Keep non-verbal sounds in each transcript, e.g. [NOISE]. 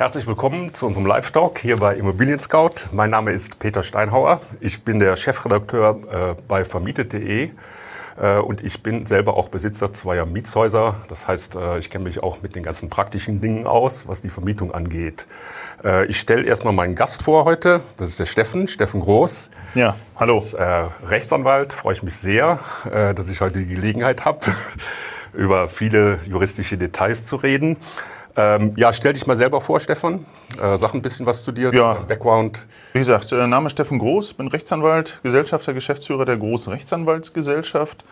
Herzlich willkommen zu unserem Live-Talk hier bei Immobilien Scout. Mein Name ist Peter Steinhauer. Ich bin der Chefredakteur äh, bei vermietet.de äh, und ich bin selber auch Besitzer zweier Mietshäuser. Das heißt, äh, ich kenne mich auch mit den ganzen praktischen Dingen aus, was die Vermietung angeht. Ich stelle erstmal meinen Gast vor heute. Das ist der Steffen, Steffen Groß. Ja, hallo. Äh, Rechtsanwalt freue ich mich sehr, dass ich heute die Gelegenheit habe, [LAUGHS] über viele juristische Details zu reden. Ähm, ja, stell dich mal selber vor, Stefan. Äh, sag ein bisschen was zu dir, ja. Background. Wie gesagt, äh, Name Steffen Groß, bin Rechtsanwalt, Gesellschafter, Geschäftsführer der Großen Rechtsanwaltsgesellschaft.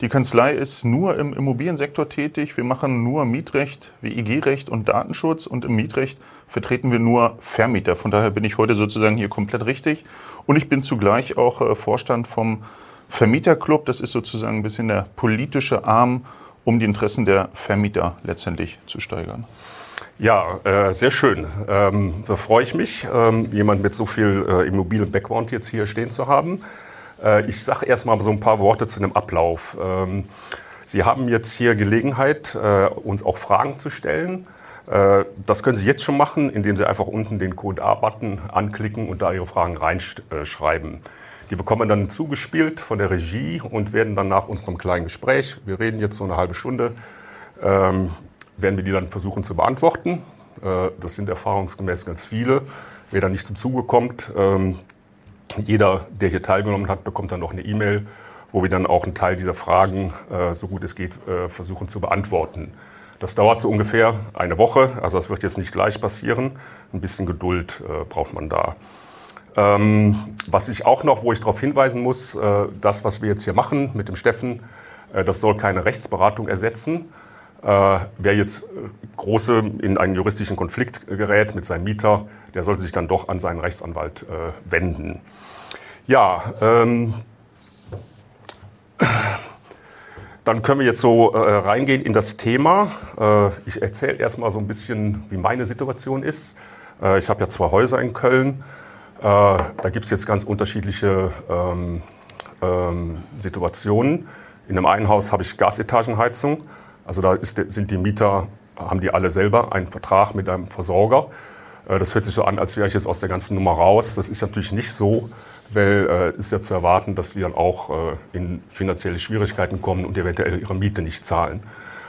Die Kanzlei ist nur im Immobiliensektor tätig. Wir machen nur Mietrecht, WIG-Recht und Datenschutz. Und im Mietrecht vertreten wir nur Vermieter. Von daher bin ich heute sozusagen hier komplett richtig. Und ich bin zugleich auch äh, Vorstand vom Vermieterclub. Das ist sozusagen ein bisschen der politische Arm um die Interessen der Vermieter letztendlich zu steigern. Ja, äh, sehr schön. Ähm, da freue ich mich, ähm, jemand mit so viel äh, Immobilien-Background jetzt hier stehen zu haben. Äh, ich sage erst mal so ein paar Worte zu dem Ablauf. Ähm, Sie haben jetzt hier Gelegenheit, äh, uns auch Fragen zu stellen. Äh, das können Sie jetzt schon machen, indem Sie einfach unten den Code A-Button anklicken und da Ihre Fragen reinschreiben. Die bekommen dann zugespielt von der Regie und werden dann nach unserem kleinen Gespräch, wir reden jetzt so eine halbe Stunde, ähm, werden wir die dann versuchen zu beantworten. Äh, das sind erfahrungsgemäß ganz viele. Wer da nicht zum Zuge kommt, ähm, jeder, der hier teilgenommen hat, bekommt dann noch eine E-Mail, wo wir dann auch einen Teil dieser Fragen, äh, so gut es geht, äh, versuchen zu beantworten. Das dauert so ungefähr eine Woche, also das wird jetzt nicht gleich passieren. Ein bisschen Geduld äh, braucht man da. Ähm, was ich auch noch, wo ich darauf hinweisen muss, äh, das, was wir jetzt hier machen mit dem Steffen, äh, das soll keine Rechtsberatung ersetzen. Äh, wer jetzt äh, große in einen juristischen Konflikt gerät mit seinem Mieter, der sollte sich dann doch an seinen Rechtsanwalt äh, wenden. Ja, ähm, dann können wir jetzt so äh, reingehen in das Thema. ich erzähle erstmal so ein bisschen, wie meine Situation ist. ich habe ja zwei Häuser in Köln. Äh, da gibt es jetzt ganz unterschiedliche ähm, ähm, Situationen. In einem einen Haus habe ich Gasetagenheizung. Also da ist, sind die Mieter, haben die alle selber einen Vertrag mit einem Versorger. Äh, das hört sich so an, als wäre ich jetzt aus der ganzen Nummer raus. Das ist natürlich nicht so, weil es äh, ist ja zu erwarten, dass sie dann auch äh, in finanzielle Schwierigkeiten kommen und eventuell ihre Miete nicht zahlen.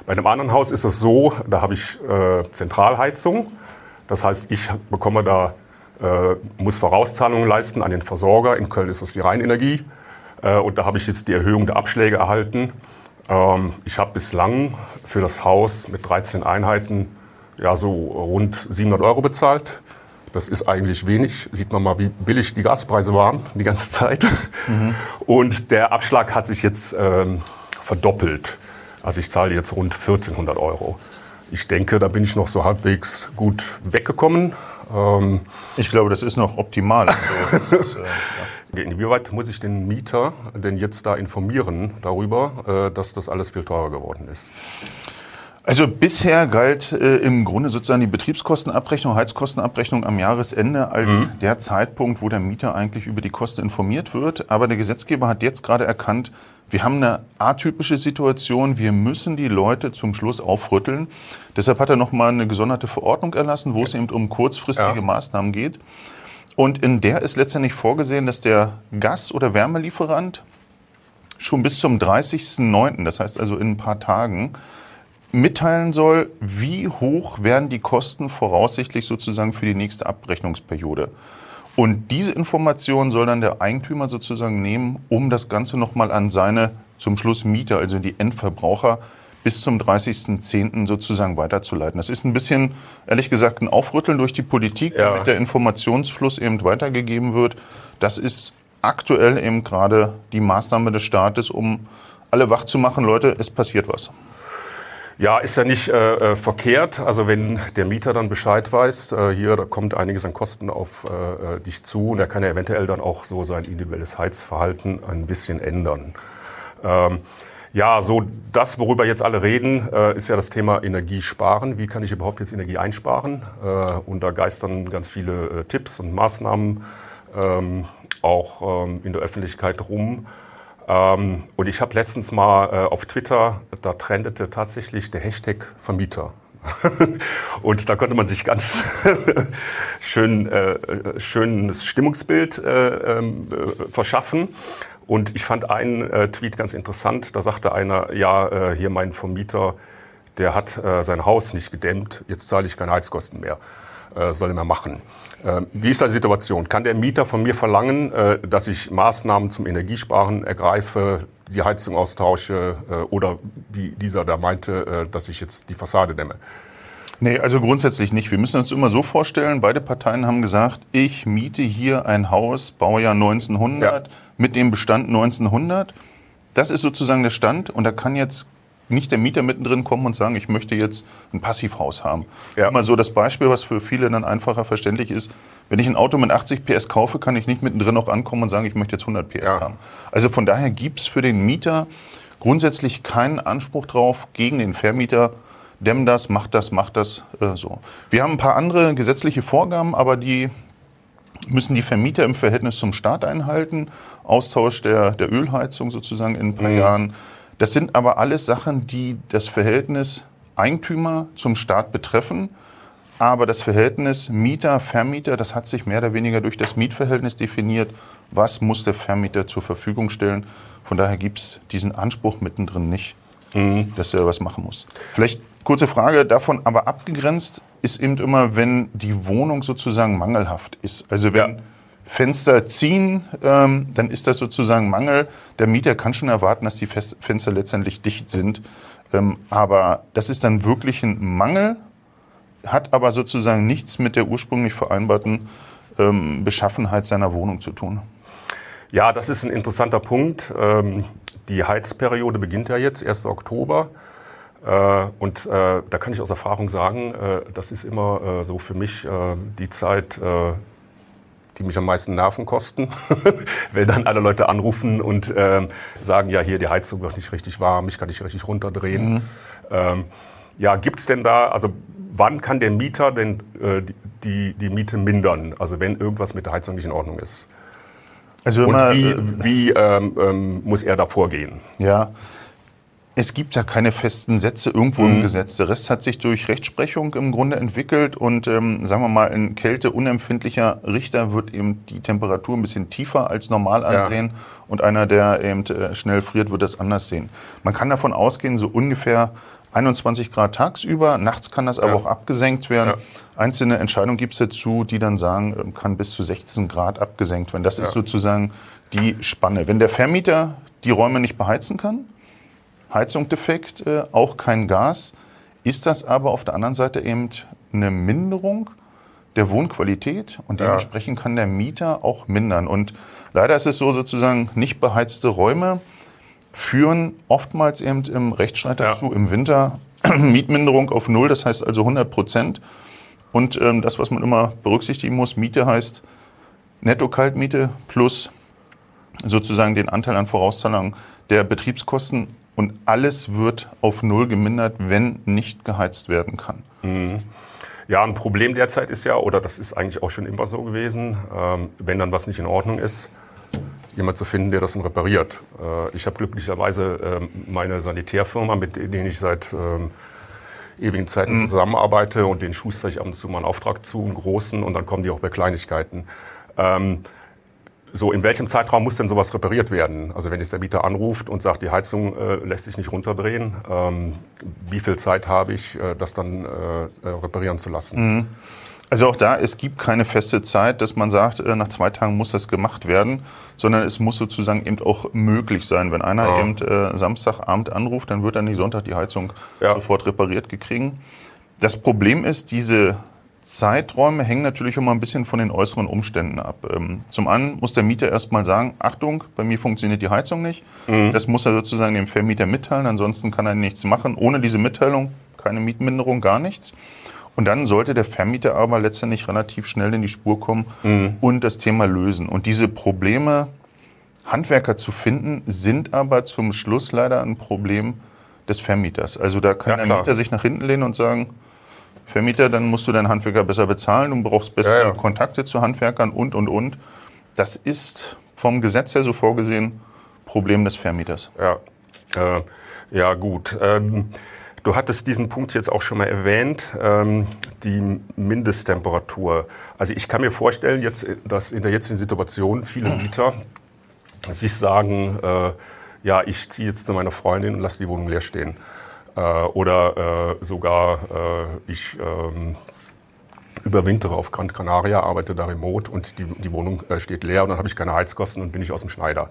Bei einem anderen Haus ist es so, da habe ich äh, Zentralheizung. Das heißt, ich bekomme da muss Vorauszahlungen leisten an den Versorger. In Köln ist das die Rheinenergie. Äh, und da habe ich jetzt die Erhöhung der Abschläge erhalten. Ähm, ich habe bislang für das Haus mit 13 Einheiten ja, so rund 700 Euro bezahlt. Das ist eigentlich wenig. Sieht man mal, wie billig die Gaspreise waren die ganze Zeit. Mhm. Und der Abschlag hat sich jetzt ähm, verdoppelt. Also ich zahle jetzt rund 1400 Euro. Ich denke, da bin ich noch so halbwegs gut weggekommen. Ähm, ich glaube, das ist noch optimal. [LAUGHS] Also, ist, äh, ja. Inwieweit muss ich den Mieter denn jetzt da informieren darüber, äh, dass das alles viel teurer geworden ist? Also bisher galt äh, im Grunde sozusagen die Betriebskostenabrechnung, Heizkostenabrechnung am Jahresende als mhm. der Zeitpunkt, wo der Mieter eigentlich über die Kosten informiert wird. Aber der Gesetzgeber hat jetzt gerade erkannt, wir haben eine atypische Situation. Wir müssen die Leute zum Schluss aufrütteln. Deshalb hat er nochmal eine gesonderte Verordnung erlassen, wo es eben um kurzfristige ja. Maßnahmen geht. Und in der ist letztendlich vorgesehen, dass der Gas- oder Wärmelieferant schon bis zum 30.09., das heißt also in ein paar Tagen, mitteilen soll, wie hoch werden die Kosten voraussichtlich sozusagen für die nächste Abrechnungsperiode. Und diese Information soll dann der Eigentümer sozusagen nehmen, um das Ganze nochmal an seine zum Schluss Mieter, also die Endverbraucher, bis zum 30.10. sozusagen weiterzuleiten. Das ist ein bisschen, ehrlich gesagt, ein Aufrütteln durch die Politik, ja. damit der Informationsfluss eben weitergegeben wird. Das ist aktuell eben gerade die Maßnahme des Staates, um alle wach zu machen, Leute, es passiert was. Ja, ist ja nicht äh, äh, verkehrt. Also wenn der Mieter dann Bescheid weiß, äh, hier da kommt einiges an Kosten auf äh, äh, dich zu und er kann ja eventuell dann auch so sein individuelles Heizverhalten ein bisschen ändern. Ähm, ja, so das, worüber jetzt alle reden, äh, ist ja das Thema Energiesparen. Wie kann ich überhaupt jetzt Energie einsparen? Und da geistern ganz viele Tipps und Maßnahmen ähm, auch ähm, in der Öffentlichkeit rum. Ähm, und ich habe letztens mal äh, auf Twitter, da trendete tatsächlich der Hashtag Vermieter. [LAUGHS] und da konnte man sich ganz [LAUGHS] schön äh, schönes Stimmungsbild äh, ähm, äh, verschaffen. Und ich fand einen äh, Tweet ganz interessant. Da sagte einer, ja, äh, hier mein Vermieter, der hat äh, sein Haus nicht gedämmt, jetzt zahle ich keine Heizkosten mehr. Äh, soll er mehr machen. Äh, wie ist die Situation? Kann der Mieter von mir verlangen, äh, dass ich Maßnahmen zum Energiesparen ergreife, die Heizung austausche äh, oder wie dieser da meinte, äh, dass ich jetzt die Fassade dämme? Nee, also grundsätzlich nicht. Wir müssen uns immer so vorstellen, beide Parteien haben gesagt, ich miete hier ein Haus, Baujahr 1900, ja. mit dem Bestand 1900. Das ist sozusagen der Stand und da kann jetzt nicht der Mieter mittendrin kommen und sagen, ich möchte jetzt ein Passivhaus haben. Ja. Immer so das Beispiel, was für viele dann einfacher verständlich ist. Wenn ich ein Auto mit 80 PS kaufe, kann ich nicht mittendrin auch ankommen und sagen, ich möchte jetzt 100 PS ja. haben. Also von daher gibt's für den Mieter grundsätzlich keinen Anspruch drauf gegen den Vermieter, dämm das, mach das, mach das, äh, so. Wir haben ein paar andere gesetzliche Vorgaben, aber die müssen die Vermieter im Verhältnis zum Staat einhalten. Austausch der, der Ölheizung sozusagen in ein paar mhm. Jahren. Das sind aber alles Sachen, die das Verhältnis Eigentümer zum Staat betreffen. Aber das Verhältnis Mieter, Vermieter, das hat sich mehr oder weniger durch das Mietverhältnis definiert. Was muss der Vermieter zur Verfügung stellen? Von daher gibt es diesen Anspruch mittendrin nicht, mhm. dass er was machen muss. Vielleicht kurze Frage davon, aber abgegrenzt ist eben immer, wenn die Wohnung sozusagen mangelhaft ist. Also wenn ja. Fenster ziehen, ähm, dann ist das sozusagen Mangel. Der Mieter kann schon erwarten, dass die Fenster letztendlich dicht sind. Ähm, aber das ist dann wirklich ein Mangel hat aber sozusagen nichts mit der ursprünglich vereinbarten ähm, Beschaffenheit seiner Wohnung zu tun. Ja, das ist ein interessanter Punkt. Ähm, die Heizperiode beginnt ja jetzt, 1. Oktober. Äh, und äh, da kann ich aus Erfahrung sagen, äh, das ist immer so für mich die Zeit, die mich am meisten Nerven kosten, [LAUGHS] weil dann alle Leute anrufen und ähm, sagen, ja, hier die Heizung wird nicht richtig warm, ich kann nicht richtig runterdrehen. Mhm. Ähm, ja, gibt es denn da, also wann kann der Mieter denn äh, die, die Miete mindern? Also wenn irgendwas mit der Heizung nicht in Ordnung ist. Also Und wie, äh, wie ähm, ähm, muss er da vorgehen? Ja, es gibt ja keine festen Sätze irgendwo mhm. im Gesetz. Der Rest hat sich durch Rechtsprechung im Grunde entwickelt und ähm, sagen wir mal, ein kälteunempfindlicher Richter wird eben die Temperatur ein bisschen tiefer als normal ansehen ja. und einer, der eben äh, schnell friert, wird das anders sehen. Man kann davon ausgehen, so ungefähr 21 Grad tagsüber, nachts kann das aber ja. auch abgesenkt werden. Ja. Einzelne Entscheidungen gibt es dazu, die dann sagen, ähm, kann bis zu 16 Grad abgesenkt werden. Das ja. ist sozusagen die Spanne. Wenn der Vermieter die Räume nicht beheizen kann, Heizung defekt, äh, auch kein Gas, ist das aber auf der anderen Seite eben eine Minderung der Wohnqualität und dementsprechend kann der Mieter auch mindern. Und leider ist es so sozusagen nicht beheizte Räume führen oftmals eben im Rechtsstreit dazu, ja. im Winter [CLEARS THROAT] Mietminderung auf Null, das heißt also 100 Prozent. Und ähm, das, was man immer berücksichtigen muss, Miete heißt Netto-Kaltmiete plus sozusagen den Anteil an Vorauszahlungen der Betriebskosten und alles wird auf Null gemindert, wenn nicht geheizt werden kann. Mhm. Ja, ein Problem derzeit ist ja, oder das ist eigentlich auch schon immer so gewesen, ähm, wenn dann was nicht in Ordnung ist, jemand zu finden, der das dann repariert. Äh, ich habe glücklicherweise ähm, meine Sanitärfirma, mit denen ich seit ähm, ewigen Zeiten mhm. zusammenarbeite und den schuster ich ab und zu mal einen Auftrag zu, einen großen, und dann kommen die auch bei Kleinigkeiten. Ähm, so, in welchem Zeitraum muss denn sowas repariert werden? Also wenn jetzt der Mieter anruft und sagt, die Heizung äh, lässt sich nicht runterdrehen, ähm, wie viel Zeit habe ich, äh, das dann äh, äh reparieren zu lassen? Mhm. Also auch da, es gibt keine feste Zeit, dass man sagt, äh, nach zwei Tagen muss das gemacht werden, sondern es muss sozusagen eben auch möglich sein. Wenn einer ja. eben äh, Samstagabend anruft, dann wird dann nicht Sonntag die Heizung ja. sofort repariert gekriegen. Das Problem ist, diese Zeiträume hängen natürlich immer ein bisschen von den äußeren Umständen ab. Ähm, zum einen muss der Mieter erstmal sagen, Achtung, bei mir funktioniert die Heizung nicht. Mhm. Das muss er sozusagen dem Vermieter mitteilen, ansonsten kann er nichts machen. Ohne diese Mitteilung keine Mietminderung, gar nichts. Und dann sollte der Vermieter aber letztendlich relativ schnell in die Spur kommen mhm. und das Thema lösen. Und diese Probleme, Handwerker zu finden, sind aber zum Schluss leider ein Problem des Vermieters. Also da kann ja, der Mieter sich nach hinten lehnen und sagen, Vermieter, dann musst du deinen Handwerker besser bezahlen, du brauchst bessere ja, ja. Kontakte zu Handwerkern und, und, und. Das ist vom Gesetz her so vorgesehen Problem des Vermieters. Ja, äh, ja gut. Ähm du hattest diesen Punkt jetzt auch schon mal erwähnt, ähm, die Mindesttemperatur. Also ich kann mir vorstellen, jetzt, dass in der jetzigen Situation viele Mieter sich sagen, äh, ja, ich ziehe jetzt zu meiner Freundin und lasse die Wohnung leer stehen. Äh, oder äh, sogar äh, ich ähm, überwintere auf Gran Canaria, arbeite da remote und die, die Wohnung steht leer und dann habe ich keine Heizkosten und bin ich aus dem Schneider.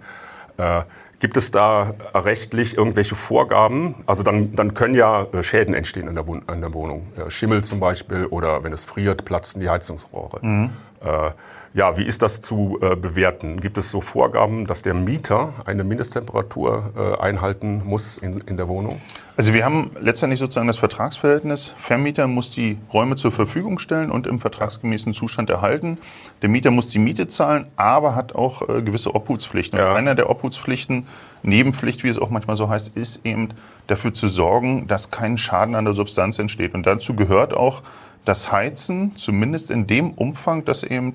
Gibt es da rechtlich irgendwelche Vorgaben? Also dann, dann können ja Schäden entstehen in der, Wohn in der Wohnung. Schimmel zum Beispiel oder wenn es friert, platzen die Heizungsrohre. Mhm. Äh, ja, wie ist das zu äh, bewerten? Gibt es so Vorgaben, dass der Mieter eine Mindesttemperatur äh, einhalten muss in, in der Wohnung? Also wir haben letztendlich sozusagen das Vertragsverhältnis. Vermieter muss die Räume zur Verfügung stellen und im vertragsgemäßen Zustand erhalten. Der Mieter muss die Miete zahlen, aber hat auch äh, gewisse Obhutspflichten. Ja. Und einer der Obhutspflichten, Nebenpflicht, wie es auch manchmal so heißt, ist eben dafür zu sorgen, dass kein Schaden an der Substanz entsteht. Und dazu gehört auch das Heizen, zumindest in dem Umfang, dass eben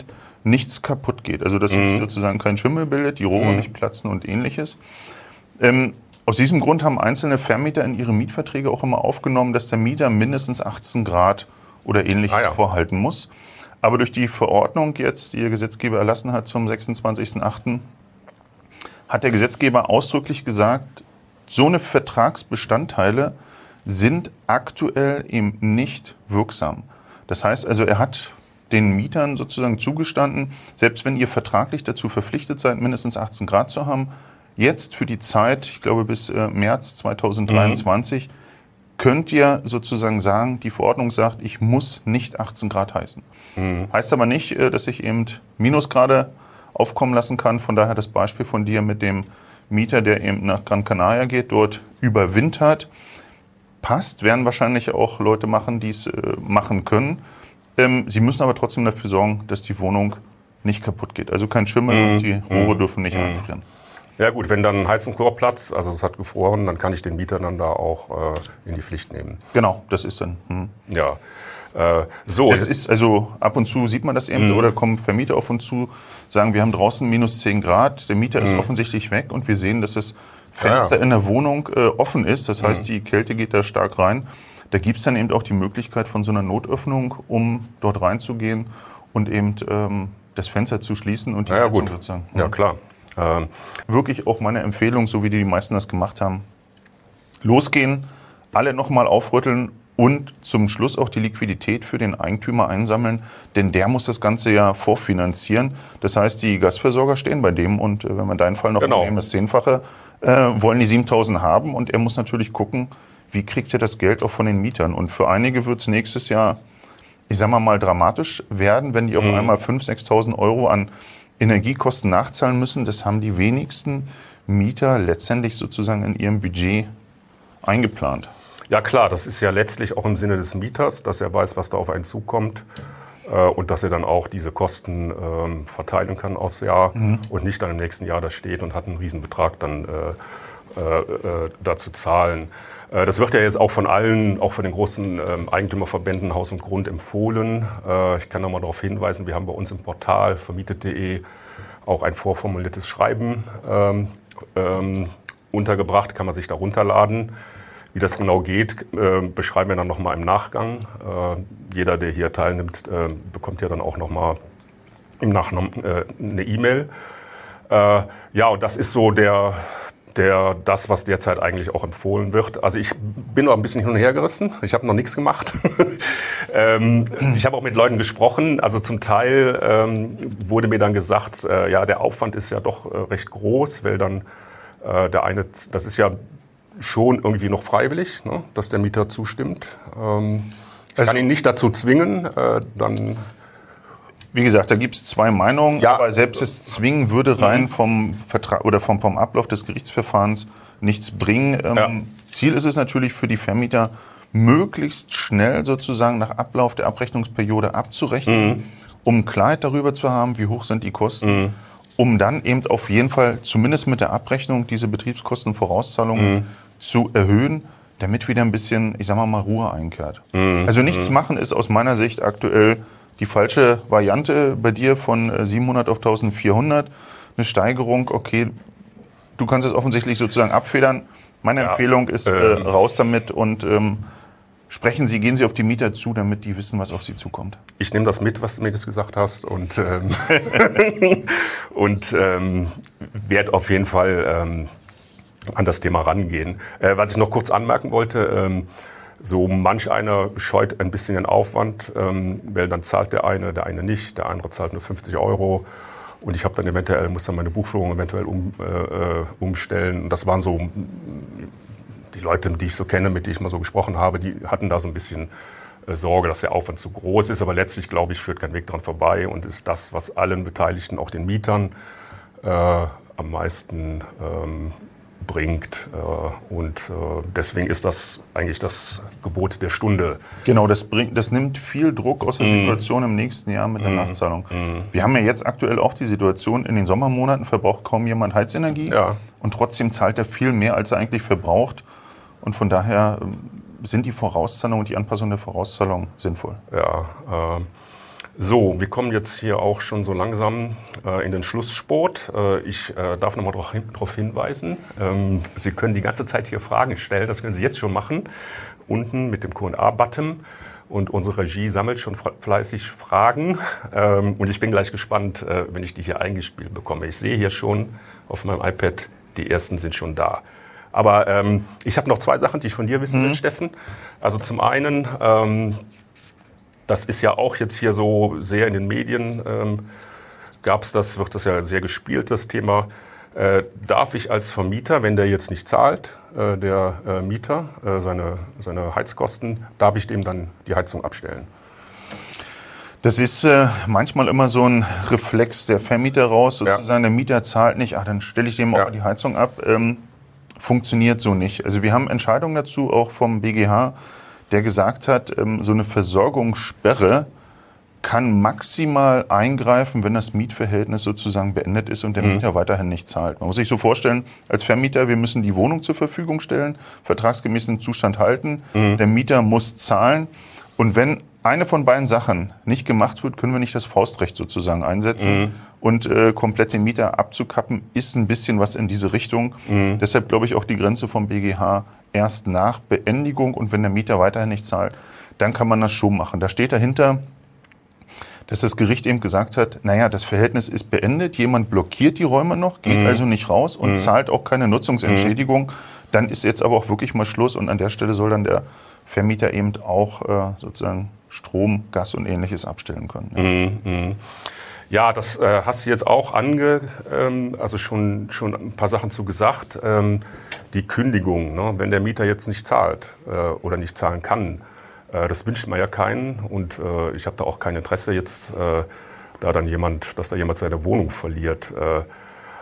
nichts kaputt geht. Also dass mhm. sich sozusagen kein Schimmel bildet, die Rohre mhm. nicht platzen und ähnliches. Ähm, aus diesem Grund haben einzelne Vermieter in ihre Mietverträge auch immer aufgenommen, dass der Mieter mindestens 18 Grad oder ähnliches ah, ja. vorhalten muss. Aber durch die Verordnung jetzt, die der Gesetzgeber erlassen hat zum 26.08., hat der Gesetzgeber ausdrücklich gesagt, so eine Vertragsbestandteile sind aktuell eben nicht wirksam. Das heißt also, er hat den Mietern sozusagen zugestanden, selbst wenn ihr vertraglich dazu verpflichtet seid, mindestens 18 Grad zu haben, jetzt für die Zeit, ich glaube bis äh, März 2023, mhm. könnt ihr sozusagen sagen, die Verordnung sagt, ich muss nicht 18 Grad heißen. Mhm. Heißt aber nicht, äh, dass ich eben Minusgrade aufkommen lassen kann. Von daher das Beispiel von dir mit dem Mieter, der eben nach Gran Canaria geht, dort überwintert. Passt, werden wahrscheinlich auch Leute machen, die es äh, machen können. Ähm, sie müssen aber trotzdem dafür sorgen, dass die Wohnung nicht kaputt geht. Also kein Schimmel mhm. und die Rohre mhm. dürfen nicht mhm. einfrieren. Ja gut, wenn dann Heizenchlor platzt, also es hat gefroren, dann kann ich den Mieter dann da auch äh, in die Pflicht nehmen. Genau, das ist dann. Hm. Ja. Äh, so. Es ist also ab und zu sieht man das eben mhm. oder kommen Vermieter auf uns zu, sagen, wir haben draußen minus 10 Grad, der Mieter ist mhm. offensichtlich weg und wir sehen, dass das Fenster ja, ja. in der Wohnung äh, offen ist. Das heißt, mhm. die Kälte geht da stark rein. Da gibt es dann eben auch die Möglichkeit von so einer Notöffnung, um dort reinzugehen und eben ähm, das Fenster zu schließen und die ja, Heizung sozusagen. Ja, klar. Ähm, Wirklich auch meine Empfehlung, so wie die meisten das gemacht haben. Losgehen, alle nochmal aufrütteln und zum Schluss auch die Liquidität für den Eigentümer einsammeln, denn der muss das Ganze ja vorfinanzieren. Das heißt, die Gasversorger stehen bei dem und äh, wenn wir deinen Fall noch genau. nehmen, das Zehnfache, äh, wollen die 7000 haben und er muss natürlich gucken, wie kriegt er das Geld auch von den Mietern. Und für einige wird es nächstes Jahr, ich sag mal, mal dramatisch werden, wenn die auf mhm. einmal 5.000, 6.000 Euro an Energiekosten nachzahlen müssen. Das haben die wenigsten Mieter letztendlich sozusagen in ihrem Budget eingeplant. Ja klar, das ist ja letztlich auch im Sinne des Mieters, dass er weiß, was da auf einen zukommt äh, und dass er dann auch diese Kosten ähm, verteilen kann aufs Jahr mhm. und nicht dann im nächsten Jahr da steht und hat einen Riesenbetrag dann äh, äh, äh da zu zahlen. Äh, das wird ja jetzt auch von allen, auch von den großen ähm, Eigentümerverbänden Haus und Grund empfohlen. Äh, ich kann noch mal darauf hinweisen, wir haben bei uns im Portal vermietet.de auch ein vorformuliertes Schreiben ähm, ähm, untergebracht, kann man sich da runterladen. Wie das genau geht, äh, beschreiben wir dann nochmal im Nachgang. Jeder, der hier teilnimmt, bekommt ja dann auch nochmal im Nachgang eine E-Mail. Ja, und das ist so der, der, das, was derzeit eigentlich auch empfohlen wird. Also ich bin noch ein bisschen hin und her gerissen. Ich habe noch nichts gemacht. [LAUGHS] ähm, ich habe auch mit Leuten gesprochen. Also zum Teil ähm, wurde mir dann gesagt, äh, ja, der Aufwand ist ja doch äh, recht groß, weil dann äh, der eine, das ist ja schon irgendwie noch freiwillig, ne, dass der Mieter zustimmt. Ähm, ich also, kann ihn nicht dazu zwingen, äh, dann. Wie gesagt, da gibt es zwei Meinungen, ja. aber selbst das Zwingen würde rein mhm. vom Vertrag oder vom, vom Ablauf des Gerichtsverfahrens nichts bringen. Ähm, ja. Ziel ist es natürlich für die Vermieter, möglichst schnell sozusagen nach Ablauf der Abrechnungsperiode abzurechnen, mhm. um Klarheit darüber zu haben, wie hoch sind die Kosten. Mhm um dann eben auf jeden Fall zumindest mit der Abrechnung diese Betriebskostenvorauszahlungen mhm. zu erhöhen, damit wieder ein bisschen, ich sag mal, mal Ruhe einkehrt. Mhm. Also nichts mhm. machen ist aus meiner Sicht aktuell die falsche Variante bei dir von 700 äh, auf 1400. Eine Steigerung, okay, du kannst es offensichtlich sozusagen abfedern. Meine Ja. Empfehlung ist, äh, Ähm. raus damit und ähm, sprechen Sie, gehen Sie auf die Mieter zu, damit die wissen, was auf sie zukommt. Ich nehme das mit, was du mir das gesagt hast und, ähm, [LAUGHS] und ähm, werde auf jeden Fall ähm, an das Thema rangehen. Äh, was ich noch kurz anmerken wollte, ähm, so manch einer scheut ein bisschen den Aufwand, ähm, weil dann zahlt der eine, der eine nicht, der andere zahlt nur 50 Euro. Und ich habe dann eventuell, muss dann meine Buchführung eventuell um, äh, umstellen. Und das waren so die Leute, die ich so kenne, mit denen ich mal so gesprochen habe, die hatten da so ein bisschen äh, Sorge, dass der Aufwand zu groß ist. Aber letztlich, glaube ich, führt kein Weg dran vorbei und ist das, was allen Beteiligten, auch den Mietern, äh, am meisten ähm, bringt. Äh, und äh, deswegen ist das eigentlich das Gebot der Stunde. Genau, das, bringt, das nimmt viel Druck aus der Mhm. Situation im nächsten Jahr mit der Nachzahlung. Wir haben ja jetzt aktuell auch die Situation, in den Sommermonaten verbraucht kaum jemand Heizenergie Ja. und trotzdem zahlt er viel mehr, als er eigentlich verbraucht. Und von daher ähm, sind die Vorauszahlungen und die Anpassung der Vorauszahlung sinnvoll. Ja, äh, so, wir kommen jetzt hier auch schon so langsam äh, in den Schlusssport. Äh, ich äh, darf nochmal darauf hin, hinweisen, ähm, Sie können die ganze Zeit hier Fragen stellen. Das können Sie jetzt schon machen, unten mit dem Q&A-Button. Und unsere Regie sammelt schon fleißig Fragen. Ähm, und ich bin gleich gespannt, äh, wenn ich die hier eingespielt bekomme. Ich sehe hier schon auf meinem iPad, die ersten sind schon da. Aber ähm, ich habe noch zwei Sachen, die ich von dir wissen will, Steffen. Also zum einen, ähm, das ist ja auch jetzt hier so sehr in den Medien, ähm, gab es das, wird das ja sehr gespielt, das Thema. Äh, darf ich als Vermieter, wenn der jetzt nicht zahlt, äh, der äh, Mieter, äh, seine, seine Heizkosten, darf ich dem dann die Heizung abstellen? Das ist äh, manchmal immer so ein Reflex der Vermieter raus, sozusagen der Mieter zahlt nicht, ach, dann stelle ich dem auch Ja. mal die Heizung ab. Ähm, funktioniert so nicht. Also wir haben Entscheidungen dazu auch vom BGH, der gesagt hat, ähm, so eine Versorgungssperre kann maximal eingreifen, wenn das Mietverhältnis sozusagen beendet ist und der Mieter weiterhin nicht zahlt. Man muss sich so vorstellen, als Vermieter, wir müssen die Wohnung zur Verfügung stellen, vertragsgemäßen Zustand halten, der Mieter muss zahlen und wenn eine von beiden Sachen nicht gemacht wird, können wir nicht das Faustrecht sozusagen einsetzen. Und äh, komplett den Mieter abzukappen, ist ein bisschen was in diese Richtung. Deshalb glaube ich auch die Grenze vom BGH erst nach Beendigung und wenn der Mieter weiterhin nicht zahlt, dann kann man das schon machen. Da steht dahinter, dass das Gericht eben gesagt hat, naja, das Verhältnis ist beendet, jemand blockiert die Räume noch, geht also nicht raus und zahlt auch keine Nutzungsentschädigung. Dann ist jetzt aber auch wirklich mal Schluss und an der Stelle soll dann der Vermieter eben auch äh, sozusagen Strom, Gas und ähnliches abstellen können. Ja. Ja, das äh, hast du jetzt auch ange, ähm, also schon, schon ein paar Sachen zu gesagt. Ähm, die Kündigung, ne? wenn der Mieter jetzt nicht zahlt äh, oder nicht zahlen kann, äh, das wünscht man ja keinen und äh, ich habe da auch kein Interesse jetzt, äh, da dann jemand, dass da jemand seine Wohnung verliert. Äh,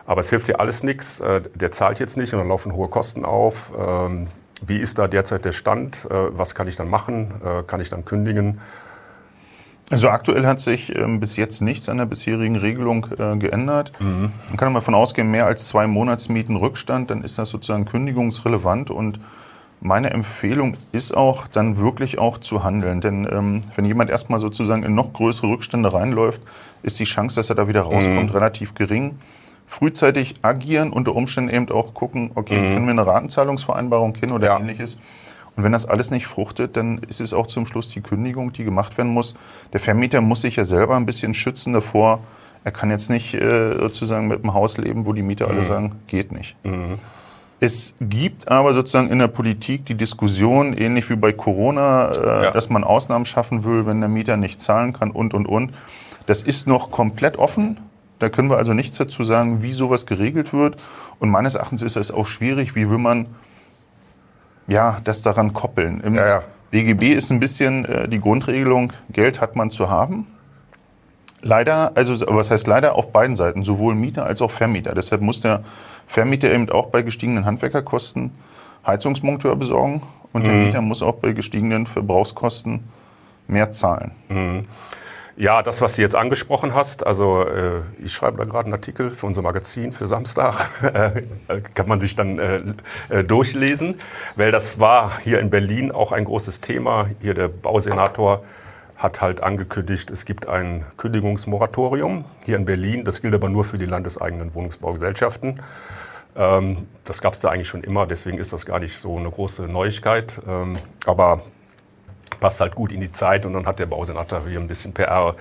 aber es hilft dir alles nichts. Äh, der zahlt jetzt nicht und dann laufen hohe Kosten auf. Ähm, wie ist da derzeit der Stand? Was kann ich dann machen? Kann ich dann kündigen? Also aktuell hat sich ähm, bis jetzt nichts an der bisherigen Regelung äh, geändert. Man kann davon ausgehen, mehr als zwei Monatsmieten Rückstand, dann ist das sozusagen kündigungsrelevant und meine Empfehlung ist auch, dann wirklich auch zu handeln. Denn ähm, wenn jemand erstmal sozusagen in noch größere Rückstände reinläuft, ist die Chance, dass er da wieder rauskommt, relativ gering. Frühzeitig agieren, unter Umständen eben auch gucken, okay, können wir eine Ratenzahlungsvereinbarung hin oder Ja. ähnliches. Und wenn das alles nicht fruchtet, dann ist es auch zum Schluss die Kündigung, die gemacht werden muss. Der Vermieter muss sich ja selber ein bisschen schützen davor. Er kann jetzt nicht äh, sozusagen mit einem Haus leben, wo die Mieter alle sagen, geht nicht. Es gibt aber sozusagen in der Politik die Diskussion, ähnlich wie bei Corona, äh, Ja. dass man Ausnahmen schaffen will, wenn der Mieter nicht zahlen kann und, und, und. Das ist noch komplett offen. Da können wir also nichts dazu sagen, wie sowas geregelt wird. Und meines Erachtens ist es auch schwierig, wie will man ja, das daran koppeln. Im Ja, ja. BGB ist ein bisschen äh, die Grundregelung, Geld hat man zu haben. Leider, also was heißt leider auf beiden Seiten, sowohl Mieter als auch Vermieter. Deshalb muss der Vermieter eben auch bei gestiegenen Handwerkerkosten Heizungsmonteur besorgen und der Mieter muss auch bei gestiegenen Verbrauchskosten mehr zahlen. Ja, das, was du jetzt angesprochen hast, also äh, ich schreibe da gerade einen Artikel für unser Magazin für Samstag, [LAUGHS] äh, kann man sich dann äh, äh, durchlesen, weil das war hier in Berlin auch ein großes Thema. Hier der Bausenator hat halt angekündigt, es gibt ein Kündigungsmoratorium hier in Berlin. Das gilt aber nur für die landeseigenen Wohnungsbaugesellschaften. Ähm, das gab es da eigentlich schon immer, deswegen ist das gar nicht so eine große Neuigkeit. Ähm, aber passt halt gut in die Zeit und dann hat der Bausenator hier ein bisschen PR.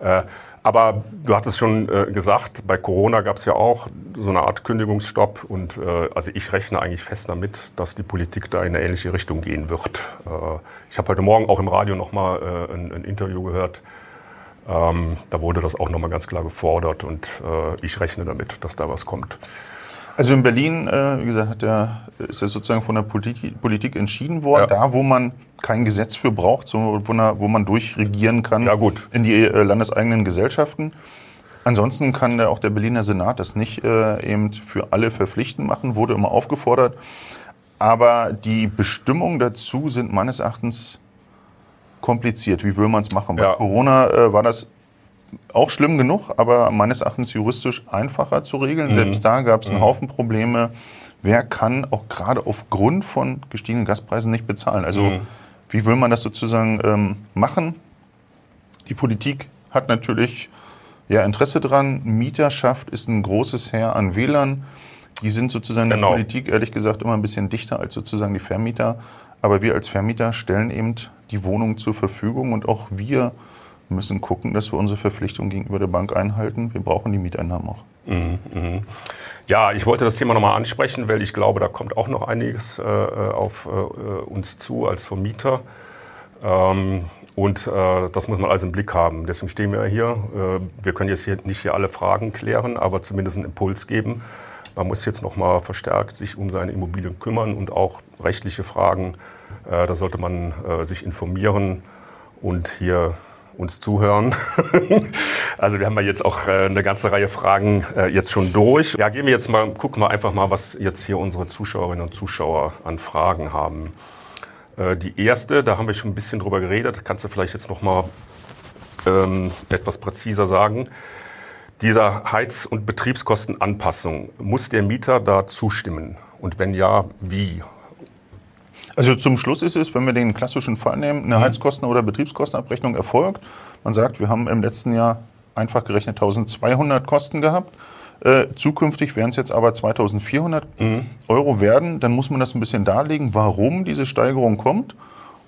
Äh, aber du hattest schon äh, gesagt, bei Corona gab es ja auch so eine Art Kündigungsstopp. Und äh, also ich rechne eigentlich fest damit, dass die Politik da in eine ähnliche Richtung gehen wird. Äh, ich habe heute Morgen auch im Radio nochmal äh, ein, ein Interview gehört. Ähm, da wurde das auch nochmal ganz klar gefordert und äh, ich rechne damit, dass da was kommt. Also in Berlin, äh, wie gesagt, hat der, ist das sozusagen von der Politik, Politik entschieden worden, ja. da wo man kein Gesetz für braucht, so, wo, wo man durchregieren kann ja, gut. in die äh, landeseigenen Gesellschaften. Ansonsten kann der, auch der Berliner Senat das nicht äh, eben für alle verpflichtend machen, wurde immer aufgefordert. Aber die Bestimmungen dazu sind meines Erachtens kompliziert. Wie will man es machen? Ja. Bei Corona äh, war das auch schlimm genug, aber meines Erachtens juristisch einfacher zu regeln. Mhm. Selbst da gab es einen mhm. Haufen Probleme. Wer kann auch gerade aufgrund von gestiegenen Gaspreisen nicht bezahlen? Also mhm. wie will man das sozusagen ähm, machen? Die Politik hat natürlich ja, Interesse dran. Mieterschaft ist ein großes Heer an Wählern. Die sind sozusagen genau. der Politik ehrlich gesagt immer ein bisschen dichter als sozusagen die Vermieter. Aber wir als Vermieter stellen eben die Wohnung zur Verfügung und auch wir müssen gucken, dass wir unsere Verpflichtungen gegenüber der Bank einhalten. Wir brauchen die Mieteinnahmen auch. Mhm, mh. Ja, ich wollte das Thema nochmal ansprechen, weil ich glaube, da kommt auch noch einiges äh, auf äh, uns zu als Vermieter. Ähm, und äh, das muss man alles im Blick haben. Deswegen stehen wir hier. Äh, wir können jetzt hier nicht hier alle Fragen klären, aber zumindest einen Impuls geben. Man muss jetzt nochmal verstärkt sich um seine Immobilien kümmern und auch rechtliche Fragen. Äh, da sollte man äh, sich informieren und hier uns zuhören. [LAUGHS] also wir haben ja jetzt auch äh, eine ganze Reihe Fragen äh, jetzt schon durch. Ja, gehen wir jetzt mal, gucken wir einfach mal, was jetzt hier unsere Zuschauerinnen und Zuschauer an Fragen haben. Äh, die erste, da haben wir schon ein bisschen drüber geredet, kannst du vielleicht jetzt noch mal ähm, etwas präziser sagen. Dieser Heiz- und Betriebskostenanpassung, muss der Mieter da zustimmen? Und wenn ja, wie? Also zum Schluss ist es, wenn wir den klassischen Fall nehmen, eine mhm. Heizkosten- oder Betriebskostenabrechnung erfolgt. Man sagt, wir haben im letzten Jahr einfach gerechnet 1200 Kosten gehabt. Äh, zukünftig werden es jetzt aber 2400 mhm. Euro werden. Dann muss man das ein bisschen darlegen, warum diese Steigerung kommt.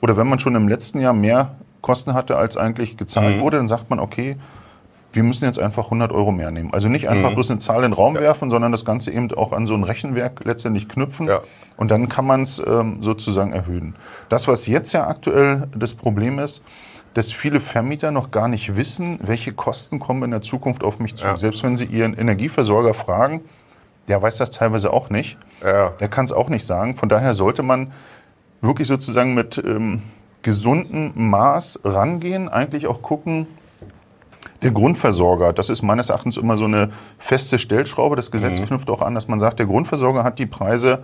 Oder wenn man schon im letzten Jahr mehr Kosten hatte, als eigentlich gezahlt mhm. wurde, dann sagt man, okay, wir müssen jetzt einfach 100 Euro mehr nehmen. Also nicht einfach mhm. bloß eine Zahl in den Raum ja. werfen, sondern das Ganze eben auch an so ein Rechenwerk letztendlich knüpfen. Ja. Und dann kann man es ähm, sozusagen erhöhen. Das, was jetzt ja aktuell das Problem ist, dass viele Vermieter noch gar nicht wissen, welche Kosten kommen in der Zukunft auf mich zu. Ja. Selbst wenn sie ihren Energieversorger fragen, der weiß das teilweise auch nicht. Ja. Der kann es auch nicht sagen. Von daher sollte man wirklich sozusagen mit ähm, gesundem Maß rangehen, eigentlich auch gucken, der Grundversorger, das ist meines Erachtens immer so eine feste Stellschraube. Das Gesetz mhm. knüpft auch an, dass man sagt, der Grundversorger hat die Preise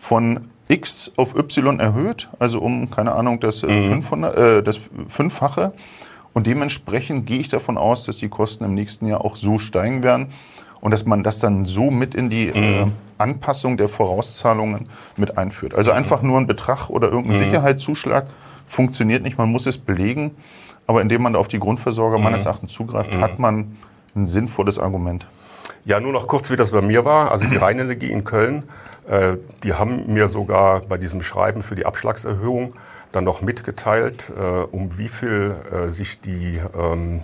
von X auf Y erhöht, also um, keine Ahnung, das, äh, mhm. 500, äh, das Fünffache. Und dementsprechend gehe ich davon aus, dass die Kosten im nächsten Jahr auch so steigen werden und dass man das dann so mit in die äh, mhm. äh, Anpassung der Vorauszahlungen mit einführt. Also einfach nur ein Betrag oder irgendein mhm. Sicherheitszuschlag funktioniert nicht, man muss es belegen. Aber indem man auf die Grundversorger mhm. meines Erachtens zugreift, mhm. hat man ein sinnvolles Argument. Ja, nur noch kurz, wie das bei mir war. Also die [CLEARS THROAT] Rheinenergie in Köln, äh, die haben mir sogar bei diesem Schreiben für die Abschlagserhöhung dann noch mitgeteilt, äh, um wie viel äh, sich die, ähm,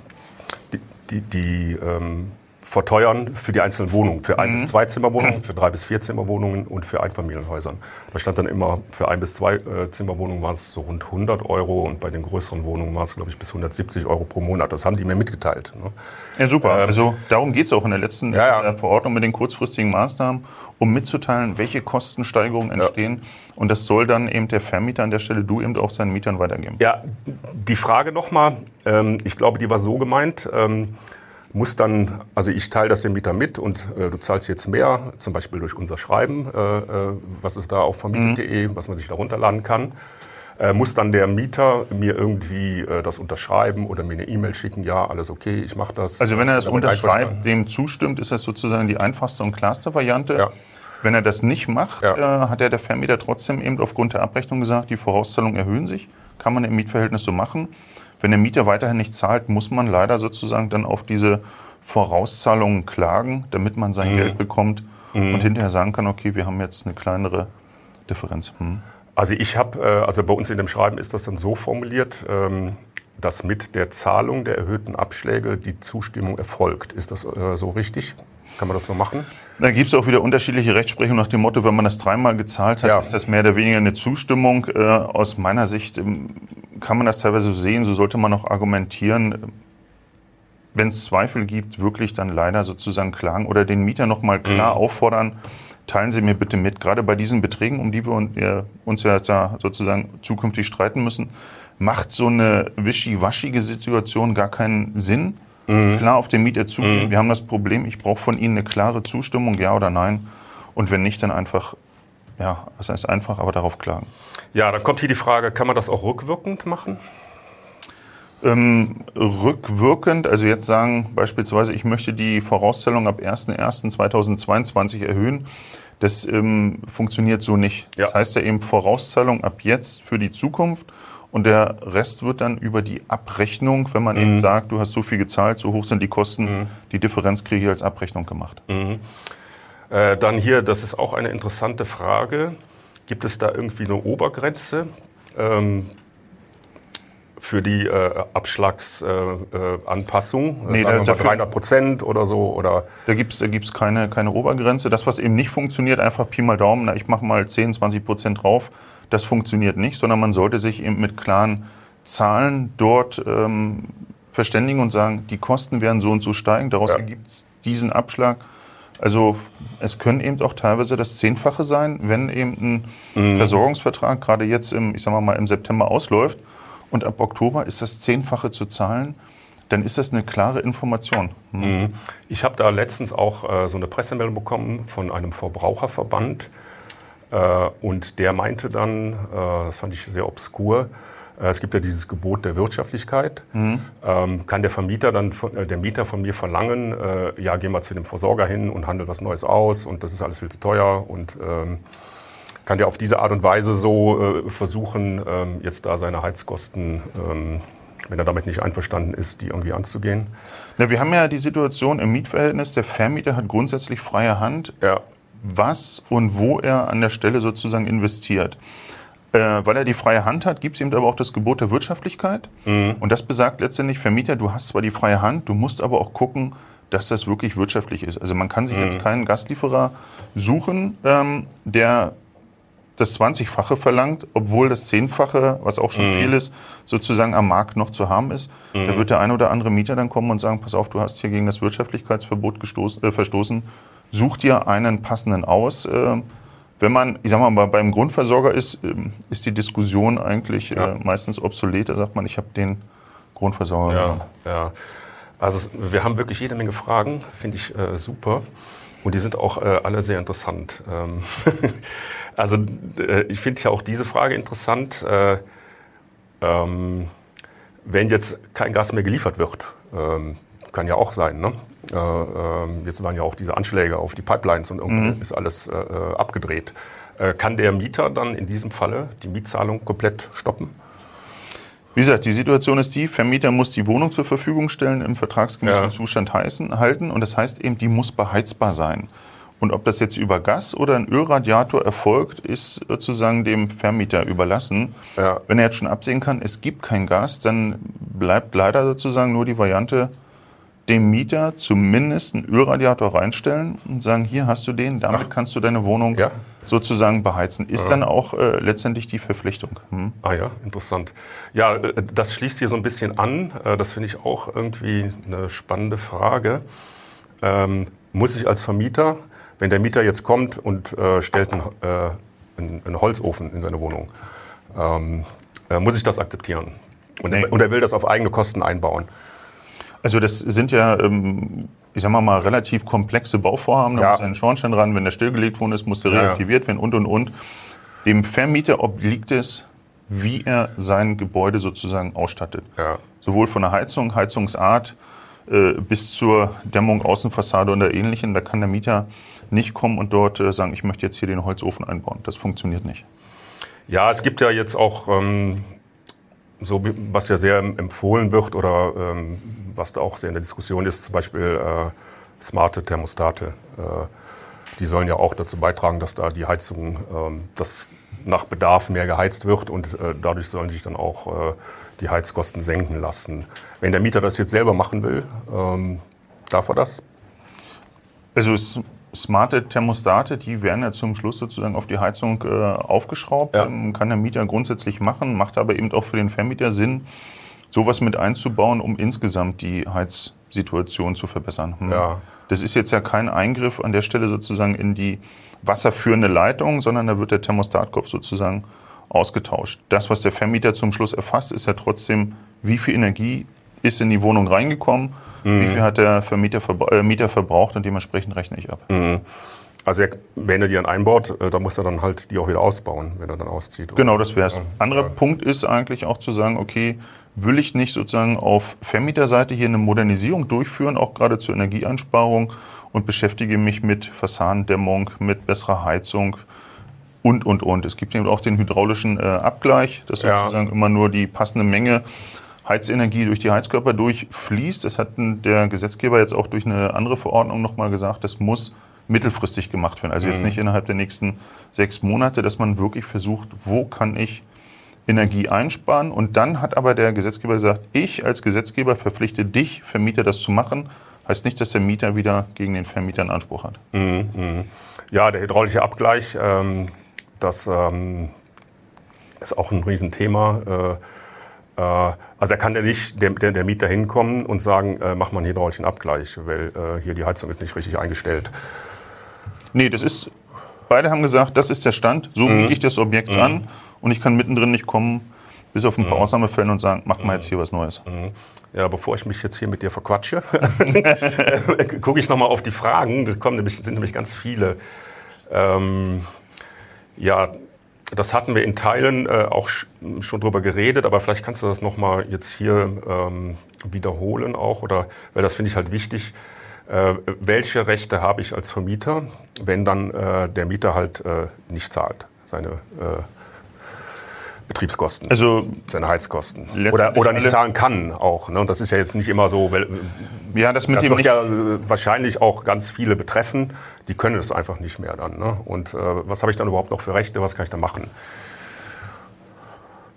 die, die, die ähm, verteuern für die einzelnen Wohnungen. Für ein- mhm. bis zwei Zimmerwohnungen, für drei bis vier Zimmerwohnungen und für Einfamilienhäusern. Da stand dann immer, für ein bis zwei äh, Zimmerwohnungen waren es so rund 100 Euro und bei den größeren Wohnungen waren es, glaube ich, bis 170 Euro pro Monat. Das haben die mir mitgeteilt. Ne? Ja, super. Ähm, also darum geht es auch in der letzten ja, ja. Verordnung mit den kurzfristigen Maßnahmen, um mitzuteilen, welche Kostensteigerungen entstehen. Ja. Und das soll dann eben der Vermieter an der Stelle, du eben auch seinen Mietern weitergeben. Ja, die Frage nochmal, ähm, ich glaube, die war so gemeint, ähm, muss dann, also ich teile das dem Mieter mit und äh, du zahlst jetzt mehr, zum Beispiel durch unser Schreiben, äh, äh was ist da auf vermietet.de, mhm. was man sich da runterladen kann. Äh, muss dann der Mieter mir irgendwie äh, das unterschreiben oder mir eine E-Mail schicken, ja, alles okay, ich mache das. Also wenn er das unterschreibt, dem zustimmt, ist das sozusagen die einfachste und klarste Variante. Ja. Wenn er das nicht macht, ja. äh, hat er der Vermieter trotzdem eben aufgrund der Abrechnung gesagt, die Vorauszahlungen erhöhen sich. Kann man im Mietverhältnis so machen. Wenn der Mieter weiterhin nicht zahlt, muss man leider sozusagen dann auf diese Vorauszahlungen klagen, damit man sein mhm. Geld bekommt. mhm. und hinterher sagen kann, okay, wir haben jetzt eine kleinere Differenz. Hm. Also ich habe, äh, also bei uns in dem Schreiben ist das dann so formuliert, ähm, dass mit der Zahlung der erhöhten Abschläge die Zustimmung erfolgt. Ist das äh, so richtig? Kann man das so machen? Da gibt es auch wieder unterschiedliche Rechtsprechungen nach dem Motto, wenn man das dreimal gezahlt hat, ja. ist das mehr oder weniger eine Zustimmung. Äh, aus meiner Sicht ähm, kann man das teilweise sehen, so sollte man auch argumentieren. Wenn es Zweifel gibt, wirklich dann leider sozusagen klagen oder den Mieter nochmal klar mhm. auffordern, teilen Sie mir bitte mit, gerade bei diesen Beträgen, um die wir uns ja sozusagen zukünftig streiten müssen, macht so eine wischiwaschige Situation gar keinen Sinn. Mhm. Klar auf den Mieter zugehen. Mhm. Wir haben das Problem, ich brauche von Ihnen eine klare Zustimmung, ja oder nein. Und wenn nicht, dann einfach, ja, das heißt einfach, aber darauf klagen. Ja, dann kommt hier die Frage, kann man das auch rückwirkend machen? Ähm, rückwirkend, also jetzt sagen beispielsweise, ich möchte die Vorauszahlung ab 01.01.2022 erhöhen, das ähm, funktioniert so nicht. Ja. Das heißt ja eben Vorauszahlung ab jetzt für die Zukunft und der Rest wird dann über die Abrechnung, wenn man mhm. eben sagt, du hast so viel gezahlt, so hoch sind die Kosten, mhm. die Differenz kriege ich als Abrechnung gemacht. Mhm. Äh, dann hier, das ist auch eine interessante Frage. Gibt es da irgendwie eine Obergrenze? Ähm, für die äh, Abschlagsanpassung? Äh, nee, da, dafür, 300 Prozent oder so? Oder? Da gibt es da gibt's keine, keine Obergrenze. Das, was eben nicht funktioniert, einfach Pi mal Daumen, na, ich mache mal 10, 20 Prozent drauf, das funktioniert nicht, sondern man sollte sich eben mit klaren Zahlen dort ähm, verständigen und sagen, die Kosten werden so und so steigen, daraus ja. ergibt es diesen Abschlag. Also es können eben auch teilweise das Zehnfache sein, wenn eben ein mhm. Versorgungsvertrag gerade jetzt im, ich sag mal, im September ausläuft und ab Oktober ist das Zehnfache zu zahlen, dann ist das eine klare Information. Hm. Ich habe da letztens auch äh, so eine Pressemeldung bekommen von einem Verbraucherverband äh, und der meinte dann, äh, das fand ich sehr obskur, es gibt ja dieses Gebot der Wirtschaftlichkeit. Mhm. Ähm, kann der Vermieter dann, von, äh, der Mieter von mir verlangen, äh, ja, geh mal zu dem Versorger hin und handel was Neues aus und das ist alles viel zu teuer und ähm, kann der auf diese Art und Weise so äh, versuchen, ähm, jetzt da seine Heizkosten, ähm, wenn er damit nicht einverstanden ist, die irgendwie anzugehen? Na, wir haben ja die Situation im Mietverhältnis, der Vermieter hat grundsätzlich freie Hand, ja. was und wo er an der Stelle sozusagen investiert. Äh, weil er die freie Hand hat, gibt es ihm aber auch das Gebot der Wirtschaftlichkeit. Mhm. Und das besagt letztendlich, Vermieter, du hast zwar die freie Hand, du musst aber auch gucken, dass das wirklich wirtschaftlich ist. Also man kann sich mhm. jetzt keinen Gastlieferer suchen, ähm, der das 20-fache verlangt, obwohl das Zehnfache, was auch schon mhm. viel ist, sozusagen am Markt noch zu haben ist. Mhm. Da wird der ein oder andere Mieter dann kommen und sagen, pass auf, du hast hier gegen das Wirtschaftlichkeitsverbot gestoßen, äh, verstoßen, such dir einen passenden aus. Äh, wenn man, ich sag mal, beim Grundversorger ist, äh, ist die Diskussion eigentlich ja. äh, meistens obsolet. Da sagt man, ich habe den Grundversorger. Ja, ja. Also wir haben wirklich jede Menge Fragen, finde ich äh, super. Und die sind auch äh, alle sehr interessant. Ähm [LAUGHS] Also äh, ich finde ja auch diese Frage interessant. Äh, ähm, wenn jetzt kein Gas mehr geliefert wird, ähm, kann ja auch sein. Ne? Äh, ähm, jetzt waren ja auch diese Anschläge auf die Pipelines und irgendwie mhm. ist alles äh, äh, abgedreht. Kann der Mieter dann in diesem Falle die Mietzahlung komplett stoppen? Wie gesagt, die Situation ist die, Vermieter muss die Wohnung zur Verfügung stellen, im vertragsgemäßen ja. Zustand heißen, halten und das heißt eben, die muss beheizbar sein. Und ob das jetzt über Gas oder ein Ölradiator erfolgt, ist sozusagen dem Vermieter überlassen. Ja. Wenn er jetzt schon absehen kann, es gibt kein Gas, dann bleibt leider sozusagen nur die Variante, dem Mieter zumindest einen Ölradiator reinstellen und sagen, hier hast du den, damit Ach. kannst du deine Wohnung ja. sozusagen beheizen. Ist ja. dann auch äh, letztendlich die Verpflichtung. Hm? Ah ja, interessant. Ja, äh, das schließt hier so ein bisschen an. Äh, das finde ich auch irgendwie eine spannende Frage. Ähm, muss ich als Vermieter wenn der Mieter jetzt kommt und äh, stellt einen, äh, einen, einen, Holzofen in seine Wohnung, ähm, äh, muss ich das akzeptieren? Und, nee. und, er will das auf eigene Kosten einbauen. Also das sind ja, ähm, ich sag mal, mal relativ komplexe Bauvorhaben. Da ja. muss ein Schornstein ran, wenn der stillgelegt worden ist, muss der reaktiviert ja. werden und, und, und. Dem Vermieter obliegt es, wie er sein Gebäude sozusagen ausstattet. Ja. Sowohl von der Heizung, Heizungsart, äh, bis zur Dämmung, Außenfassade und der ähnlichen. Da kann der Mieter nicht kommen und dort äh, sagen, ich möchte jetzt hier den Holzofen einbauen. Das funktioniert nicht. Ja, es gibt ja jetzt auch ähm, so, was ja sehr empfohlen wird oder ähm, was da auch sehr in der Diskussion ist, zum Beispiel äh, smarte Thermostate. Äh, die sollen ja auch dazu beitragen, dass da die Heizung, ähm, dass nach Bedarf mehr geheizt wird und äh, dadurch sollen sich dann auch äh, die Heizkosten senken lassen. Wenn der Mieter das jetzt selber machen will, ähm, darf er das? Also smarte Thermostate, die werden ja zum Schluss sozusagen auf die Heizung äh, aufgeschraubt. Ja. Ähm, kann der Mieter grundsätzlich machen, macht aber eben auch für den Vermieter Sinn, sowas mit einzubauen, um insgesamt die Heizsituation zu verbessern. Hm. Ja. Das ist jetzt ja kein Eingriff an der Stelle sozusagen in die wasserführende Leitung, sondern da wird der Thermostatkopf sozusagen ausgetauscht. Das, was der Vermieter zum Schluss erfasst, ist ja trotzdem, wie viel Energie ist in die Wohnung reingekommen, mhm. wie viel hat der Vermieter verbra äh, Mieter verbraucht und dementsprechend rechne ich ab. Mhm. Also wenn er die dann einbaut, äh, dann muss er dann halt die auch wieder ausbauen, wenn er dann auszieht. Genau, das wäre es. Ja. Anderer ja. Punkt ist eigentlich auch zu sagen, okay, will ich nicht sozusagen auf Vermieterseite hier eine Modernisierung durchführen, auch gerade zur Energieeinsparung und beschäftige mich mit Fassadendämmung, mit besserer Heizung und, und, und. Es gibt eben auch den hydraulischen äh, Abgleich, dass ja. sozusagen immer nur die passende Menge Heizenergie durch die Heizkörper durchfließt. Das hat der Gesetzgeber jetzt auch durch eine andere Verordnung nochmal gesagt, das muss mittelfristig gemacht werden. Also jetzt mhm. nicht innerhalb der nächsten sechs Monate, dass man wirklich versucht, wo kann ich Energie einsparen. Und dann hat aber der Gesetzgeber gesagt, ich als Gesetzgeber verpflichte dich, Vermieter, das zu machen. Heißt nicht, dass der Mieter wieder gegen den Vermieter einen Anspruch hat. Mhm, mh. Ja, der hydraulische Abgleich, ähm, das ähm, ist auch ein Riesenthema. Äh, also da kann der nicht, der, der, der Mieter hinkommen und sagen, äh, mach mal einen hydraulischen Abgleich, weil äh, hier die Heizung ist nicht richtig eingestellt. Nee, das ist, beide haben gesagt, das ist der Stand, so mhm. biete ich das Objekt mhm. an und ich kann mittendrin nicht kommen, bis auf ein paar mhm. Ausnahmefälle und sagen, mach mal jetzt hier was Neues. Mhm. Ja, bevor ich mich jetzt hier mit dir verquatsche, [LAUGHS] gucke ich nochmal auf die Fragen. Da kommen nämlich, sind nämlich ganz viele. Ähm, ja, das hatten wir in Teilen äh, auch schon drüber geredet, aber vielleicht kannst du das nochmal jetzt hier ähm, wiederholen auch, oder, weil das finde ich halt wichtig. Äh, welche Rechte habe ich als Vermieter, wenn dann äh, der Mieter halt äh, nicht zahlt, seine äh, Betriebskosten, also seine Heizkosten. Oder, oder nicht zahlen kann auch. Ne? Und das ist ja jetzt nicht immer so. Weil, ja, das mit das wird ja äh, wahrscheinlich auch ganz viele betreffen. Die können es einfach nicht mehr dann. Ne? Und äh, was habe ich dann überhaupt noch für Rechte? Was kann ich da machen?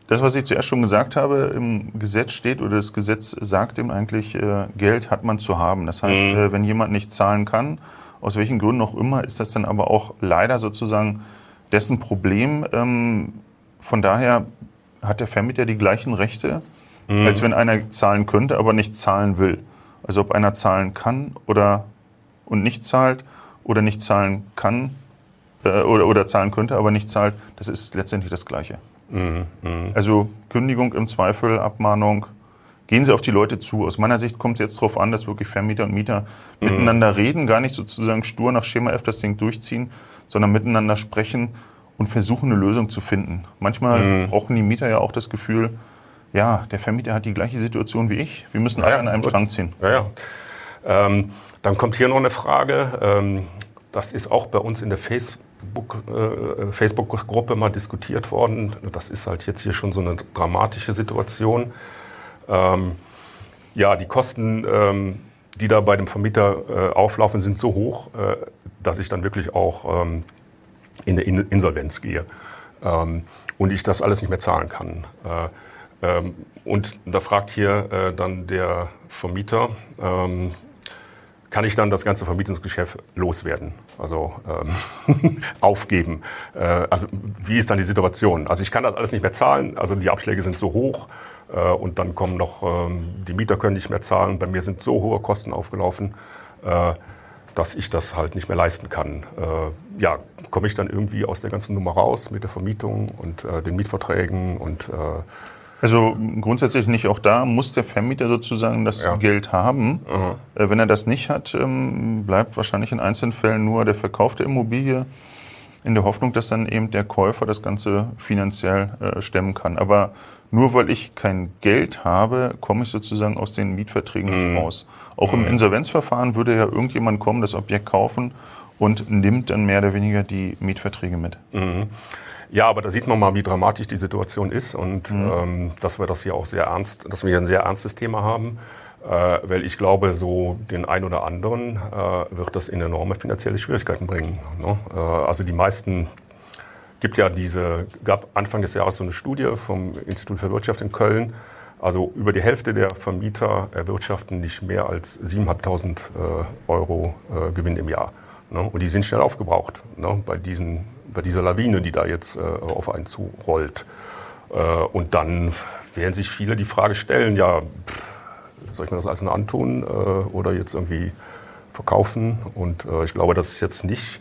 Das, was ich zuerst schon gesagt habe, im Gesetz steht oder das Gesetz sagt eben eigentlich, äh, Geld hat man zu haben. Das heißt, mhm. äh, wenn jemand nicht zahlen kann, aus welchen Gründen auch immer, ist das dann aber auch leider sozusagen dessen Problem. Ähm, von daher hat der Vermieter die gleichen Rechte, mhm. als wenn einer zahlen könnte, aber nicht zahlen will. Also ob einer zahlen kann oder und nicht zahlt oder nicht zahlen kann äh, oder, oder zahlen könnte, aber nicht zahlt, das ist letztendlich das Gleiche. Mhm. Mhm. Also Kündigung im Zweifel, Abmahnung, gehen Sie auf die Leute zu. Aus meiner Sicht kommt es jetzt darauf an, dass wirklich Vermieter und Mieter mhm. miteinander reden, gar nicht sozusagen stur nach Schema F das Ding durchziehen, sondern miteinander sprechen und versuchen, eine Lösung zu finden. Manchmal mhm. brauchen die Mieter ja auch das Gefühl, ja, der Vermieter hat die gleiche Situation wie ich. Wir müssen alle ja, an einem gut. Strang ziehen. Ja, ja. Ähm, dann kommt hier noch eine Frage. Ähm, das ist auch bei uns in der Facebook, äh, Facebook-Gruppe mal diskutiert worden. Das ist halt jetzt hier schon so eine dramatische Situation. Ähm, ja, die Kosten, ähm, die da bei dem Vermieter äh, auflaufen, sind so hoch, äh, dass ich dann wirklich auch ähm, in der Insolvenz gehe ähm, und ich das alles nicht mehr zahlen kann. Äh, ähm, und da fragt hier äh, dann der Vermieter, ähm, kann ich dann das ganze Vermietungsgeschäft loswerden, also ähm, [LAUGHS] aufgeben. Äh, also wie ist dann die Situation? Also ich kann das alles nicht mehr zahlen, also die Abschläge sind so hoch äh, und dann kommen noch, ähm, die Mieter können nicht mehr zahlen, bei mir sind so hohe Kosten aufgelaufen. Äh, dass ich das halt nicht mehr leisten kann. Äh, ja, komme ich dann irgendwie aus der ganzen Nummer raus mit der Vermietung und äh, den Mietverträgen und äh also grundsätzlich nicht. Auch da muss der Vermieter sozusagen das ja. Geld haben. Äh, wenn er das nicht hat, ähm, bleibt wahrscheinlich in einzelnen Fällen nur der Verkauf der Immobilie in der Hoffnung, dass dann eben der Käufer das Ganze finanziell äh, stemmen kann. Aber nur weil ich kein Geld habe, komme ich sozusagen aus den Mietverträgen mhm. nicht raus. Auch mhm. im Insolvenzverfahren würde ja irgendjemand kommen, das Objekt kaufen und nimmt dann mehr oder weniger die Mietverträge mit. Mhm. Ja, aber da sieht man mal, wie dramatisch die Situation ist und mhm. ähm, dass wir das hier auch sehr ernst, dass wir hier ein sehr ernstes Thema haben. Äh, weil ich glaube, so den einen oder anderen äh, wird das in enorme finanzielle Schwierigkeiten bringen. Ne? Äh, also die meisten gibt ja diese, gab Anfang des Jahres so eine Studie vom Institut für Wirtschaft in Köln. Also über die Hälfte der Vermieter erwirtschaften nicht mehr als 7.500 äh, Euro Gewinn im Jahr. Ne? Und die sind schnell aufgebraucht ne? bei, diesen, bei dieser Lawine, die da jetzt auf einen zurollt. Und dann werden sich viele die Frage stellen, ja, pff, soll ich mir das alles nur antun äh, oder jetzt irgendwie verkaufen? Und äh, ich glaube, das ist jetzt nicht,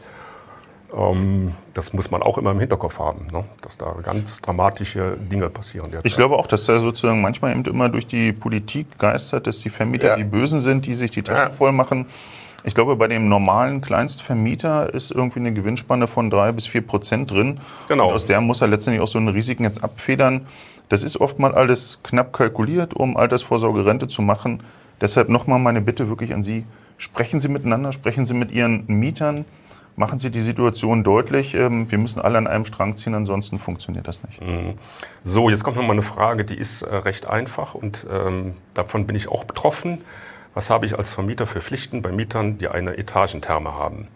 ähm, das muss man auch immer im Hinterkopf haben, ne? dass da ganz dramatische Dinge passieren. Derzeit. Ich glaube auch, dass da sozusagen manchmal eben immer durch die Politik geistert, dass die Vermieter ja. die Bösen sind, die sich die Taschen ja. voll machen. Ich glaube, bei dem normalen Kleinstvermieter ist irgendwie eine Gewinnspanne von drei bis vier Prozent drin. Genau. Und aus der muss er letztendlich auch so eine Risiken jetzt abfedern. Das ist oft mal alles knapp kalkuliert, um Altersvorsorgerente zu machen. Deshalb nochmal meine Bitte wirklich an Sie. Sprechen Sie miteinander, sprechen Sie mit Ihren Mietern, machen Sie die Situation deutlich. Ähm, wir müssen alle an einem Strang ziehen, ansonsten funktioniert das nicht. Mhm. So, jetzt kommt noch mal eine Frage, die ist äh, recht einfach und ähm, davon bin ich auch betroffen. Was habe ich als Vermieter für Pflichten bei Mietern, die eine Etagentherme haben?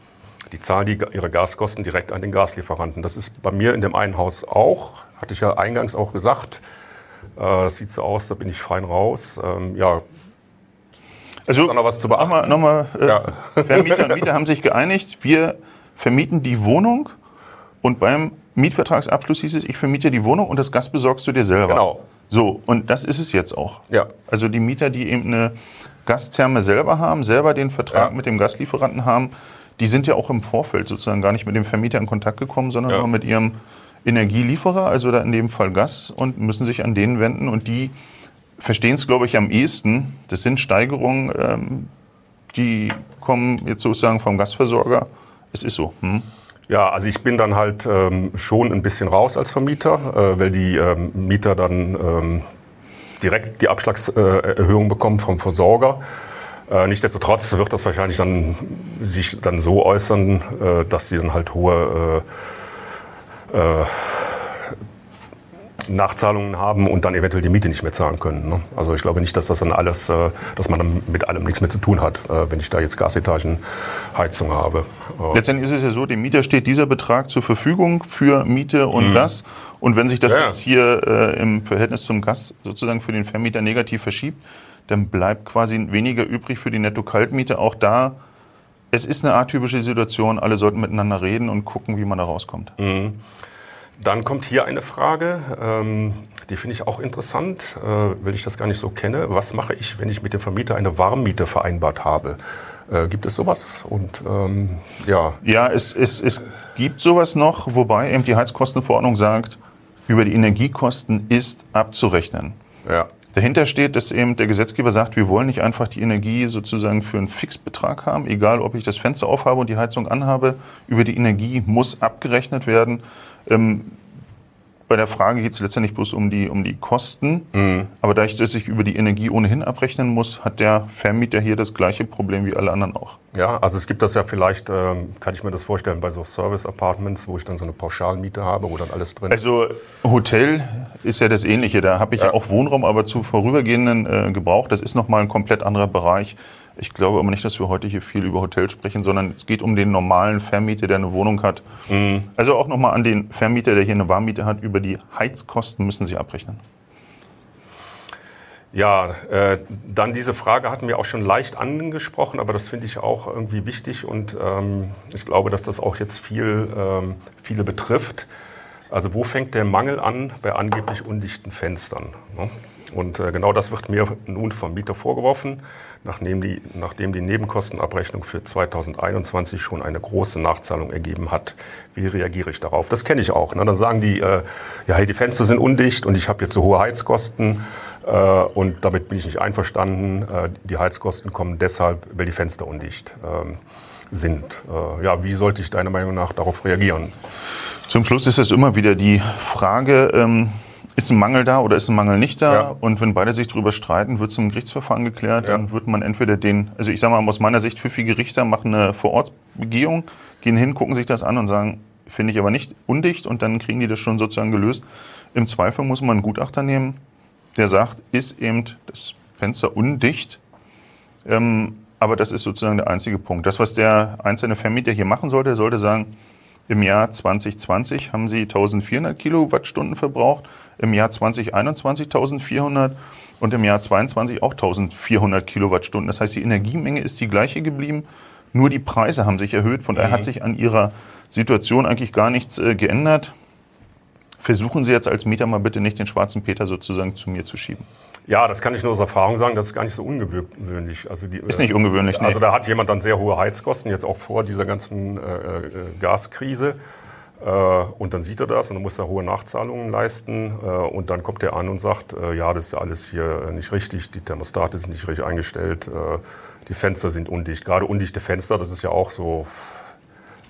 Die zahlen die, ihre Gaskosten direkt an den Gaslieferanten. Das ist bei mir in dem einen Haus auch, hatte ich ja eingangs auch gesagt. Äh, das sieht so aus, da bin ich fein raus. Ähm, ja, also noch was zu beachten. Nochmal, nochmal äh, ja. Vermieter und Mieter haben sich geeinigt, wir vermieten die Wohnung und beim Mietvertragsabschluss hieß es, ich vermiete die Wohnung und das Gas besorgst du dir selber. Genau. So, und das ist es jetzt auch. Ja. Also die Mieter, die eben eine Gastherme selber haben, selber den Vertrag ja. mit dem Gaslieferanten haben, die sind ja auch im Vorfeld sozusagen gar nicht mit dem Vermieter in Kontakt gekommen, sondern ja. nur mit ihrem Energielieferer, also da in dem Fall Gas, und müssen sich an denen wenden. Und die verstehen es, glaube ich, am ehesten. Das sind Steigerungen, ähm, die kommen jetzt sozusagen vom Gasversorger. Es ist so. Hm? Ja, also ich bin dann halt ähm, schon ein bisschen raus als Vermieter, äh, weil die ähm, Mieter dann ähm, direkt die Abschlagserhöhung bekommen vom Versorger. Äh, nichtsdestotrotz wird das wahrscheinlich dann sich dann so äußern, äh, dass sie dann halt hohe äh, äh, Nachzahlungen haben und dann eventuell die Miete nicht mehr zahlen können. Ne? Also ich glaube nicht, dass das dann alles, äh, dass man dann mit allem nichts mehr zu tun hat, wenn ich da jetzt Gasetagenheizung habe. Letztendlich ist es ja so, dem Mieter steht dieser Betrag zur Verfügung für Miete und mhm. Gas. Und wenn sich das ja. jetzt hier äh, im Verhältnis zum Gas sozusagen für den Vermieter negativ verschiebt, dann bleibt quasi weniger übrig für die Netto-Kaltmiete. Auch da, es ist eine atypische Situation. Alle sollten miteinander reden und gucken, wie man da rauskommt. Mhm. Dann kommt hier eine Frage, ähm, die finde ich auch interessant, äh, weil ich das gar nicht so kenne. Was mache ich, wenn ich mit dem Vermieter eine Warmmiete vereinbart habe? Äh, gibt es sowas? Und ähm, ja. Ja, es, es, es gibt sowas noch, wobei eben die Heizkostenverordnung sagt, über die Energiekosten ist abzurechnen. Ja. Dahinter steht, dass eben der Gesetzgeber sagt, wir wollen nicht einfach die Energie sozusagen für einen Fixbetrag haben, egal ob ich das Fenster aufhabe und die Heizung anhabe. Über die Energie muss abgerechnet werden. Ähm, bei der Frage geht es letztendlich bloß um die, um die Kosten. Mhm. Aber da ich das sich über die Energie ohnehin abrechnen muss, hat der Vermieter hier das gleiche Problem wie alle anderen auch. Ja, also es gibt das ja vielleicht, ähm, kann ich mir das vorstellen, bei so Service-Apartments, wo ich dann so eine Pauschalmiete habe, wo dann alles drin ist. Also Hotel ist ja das Ähnliche. Da habe ich ja. ja. auch Wohnraum, aber zu vorübergehenden äh, Gebrauch. Das ist nochmal ein komplett anderer Bereich. Ich glaube aber nicht, dass wir heute hier viel über Hotels sprechen, sondern es geht um den normalen Vermieter, der eine Wohnung hat. Mhm. Also auch nochmal an den Vermieter, der hier eine Warmmiete hat. Über die Heizkosten müssen Sie abrechnen. Ja, äh, dann diese Frage hatten wir auch schon leicht angesprochen, aber das finde ich auch irgendwie wichtig und ähm, ich glaube, dass das auch jetzt viel, ähm, viele betrifft. Also wo fängt der Mangel an bei angeblich undichten Fenstern? Ne? Und äh, genau das wird mir nun vom Mieter vorgeworfen nachdem die, nachdem die Nebenkostenabrechnung für 2021 schon eine große Nachzahlung ergeben hat. Wie reagiere ich darauf? Das kenne ich auch. Ne? Dann sagen die, äh, ja, hey, die Fenster sind undicht und ich habe jetzt so hohe Heizkosten äh, und damit bin ich nicht einverstanden. Äh, die Heizkosten kommen deshalb, weil die Fenster undicht ähm, sind. Äh, ja, wie sollte ich deiner Meinung nach darauf reagieren? Zum Schluss ist es immer wieder die Frage, ähm ist ein Mangel da oder ist ein Mangel nicht da? Ja. Und wenn beide sich darüber streiten, wird es im Gerichtsverfahren geklärt. Ja. Dann wird man entweder den, also ich sage mal aus meiner Sicht, pfiffige Richter machen eine Vorortsbegehung, gehen hin, gucken sich das an und sagen, finde ich aber nicht undicht und dann kriegen die das schon sozusagen gelöst. Im Zweifel muss man einen Gutachter nehmen, der sagt, ist eben das Fenster undicht, Ähm, aber das ist sozusagen der einzige Punkt. Das, was der einzelne Vermieter hier machen sollte, er sollte sagen, im Jahr 2020 haben sie 1400 Kilowattstunden verbraucht, im Jahr 2021 1400 und im Jahr 22 auch 1400 Kilowattstunden. Das heißt, die Energiemenge ist die gleiche geblieben, nur die Preise haben sich erhöht. Von daher hat mhm. sich an ihrer Situation eigentlich gar nichts äh, geändert. Versuchen Sie jetzt als Mieter mal bitte nicht den schwarzen Peter sozusagen zu mir zu schieben. Ja, das kann ich nur aus Erfahrung sagen, das ist gar nicht so ungewöhnlich. Also die, ist nicht ungewöhnlich, nee. Also da hat jemand dann sehr hohe Heizkosten, jetzt auch vor dieser ganzen äh, äh, Gaskrise. Äh, und dann sieht er das und dann muss er hohe Nachzahlungen leisten. Äh, und dann kommt er an und sagt, äh, ja, das ist alles hier nicht richtig, die Thermostate sind nicht richtig eingestellt, äh, die Fenster sind undicht. Gerade undichte Fenster, das ist ja auch so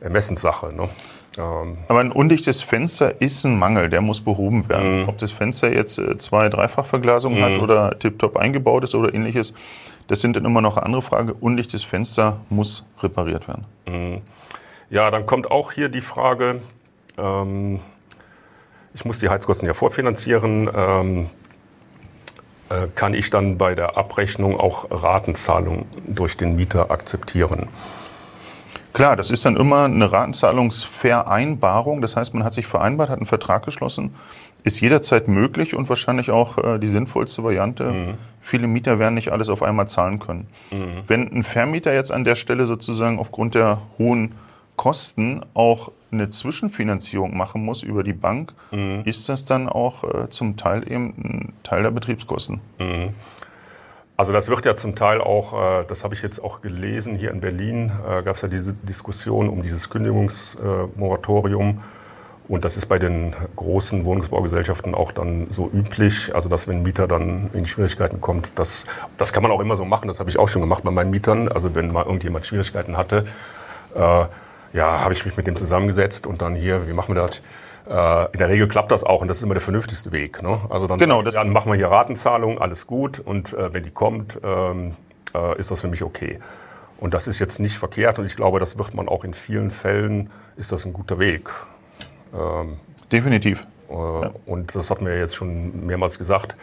Ermessenssache. Ne? Ähm. Aber ein undichtes Fenster ist ein Mangel, der muss behoben werden. Mhm. Ob das Fenster jetzt äh, zwei-, dreifachverglasung mhm. hat oder tiptop eingebaut ist oder ähnliches, das sind dann immer noch andere Frage. Undichtes Fenster muss repariert werden. Mhm. Ja, dann kommt auch hier die Frage, ähm, ich muss die Heizkosten ja vorfinanzieren. Ähm, äh, kann ich dann bei der Abrechnung auch Ratenzahlung durch den Mieter akzeptieren? Klar, das ist dann immer eine Ratenzahlungsvereinbarung. Das heißt, man hat sich vereinbart, hat einen Vertrag geschlossen, ist jederzeit möglich und wahrscheinlich auch äh, die sinnvollste Variante. Mhm. Viele Mieter werden nicht alles auf einmal zahlen können. Mhm. Wenn ein Vermieter jetzt an der Stelle sozusagen aufgrund der hohen Kosten auch eine Zwischenfinanzierung machen muss über die Bank, mhm. ist das dann auch äh, zum Teil eben ein Teil der Betriebskosten. Also das wird ja zum Teil auch, äh, das habe ich jetzt auch gelesen, hier in Berlin äh, gab es ja diese Diskussion um dieses Kündigungsmoratorium. Und das ist bei den großen Wohnungsbaugesellschaften auch dann so üblich, also dass wenn ein Mieter dann in Schwierigkeiten kommt, das, das kann man auch immer so machen, das habe ich auch schon gemacht bei meinen Mietern. Also wenn mal irgendjemand Schwierigkeiten hatte, äh, ja, habe ich mich mit dem zusammengesetzt und dann hier, wie machen wir das? Äh, in der Regel klappt das auch und das ist immer der vernünftigste Weg. Ne? Also dann, genau, dann machen wir hier Ratenzahlung, alles gut und äh, wenn die kommt, ähm, äh, ist das für mich okay. Und das ist jetzt nicht verkehrt und ich glaube, das wird man auch in vielen Fällen, ist das ein guter Weg. Ähm, Definitiv. Äh, ja. Und das hat mir jetzt schon mehrmals gesagt,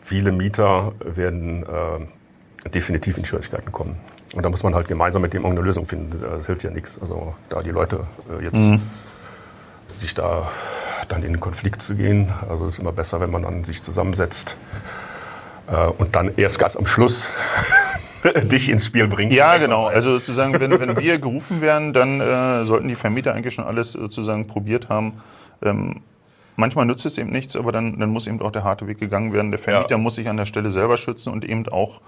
viele Mieter werden äh, definitiv in Schwierigkeiten kommen. Und da muss man halt gemeinsam mit dem irgendeine Lösung finden. Das hilft ja nichts. Also da die Leute äh, jetzt mhm sich da dann in den Konflikt zu gehen. Also es ist immer besser, wenn man dann sich zusammensetzt äh, und dann erst ganz am Schluss [LAUGHS] dich ins Spiel bringt. Ja, genau. Also sozusagen, wenn, wenn wir gerufen werden, dann äh, sollten die Vermieter eigentlich schon alles sozusagen probiert haben. Ähm, manchmal nützt es eben nichts, aber dann, dann muss eben auch der harte Weg gegangen werden. Der Vermieter ja. muss sich an der Stelle selber schützen und eben auch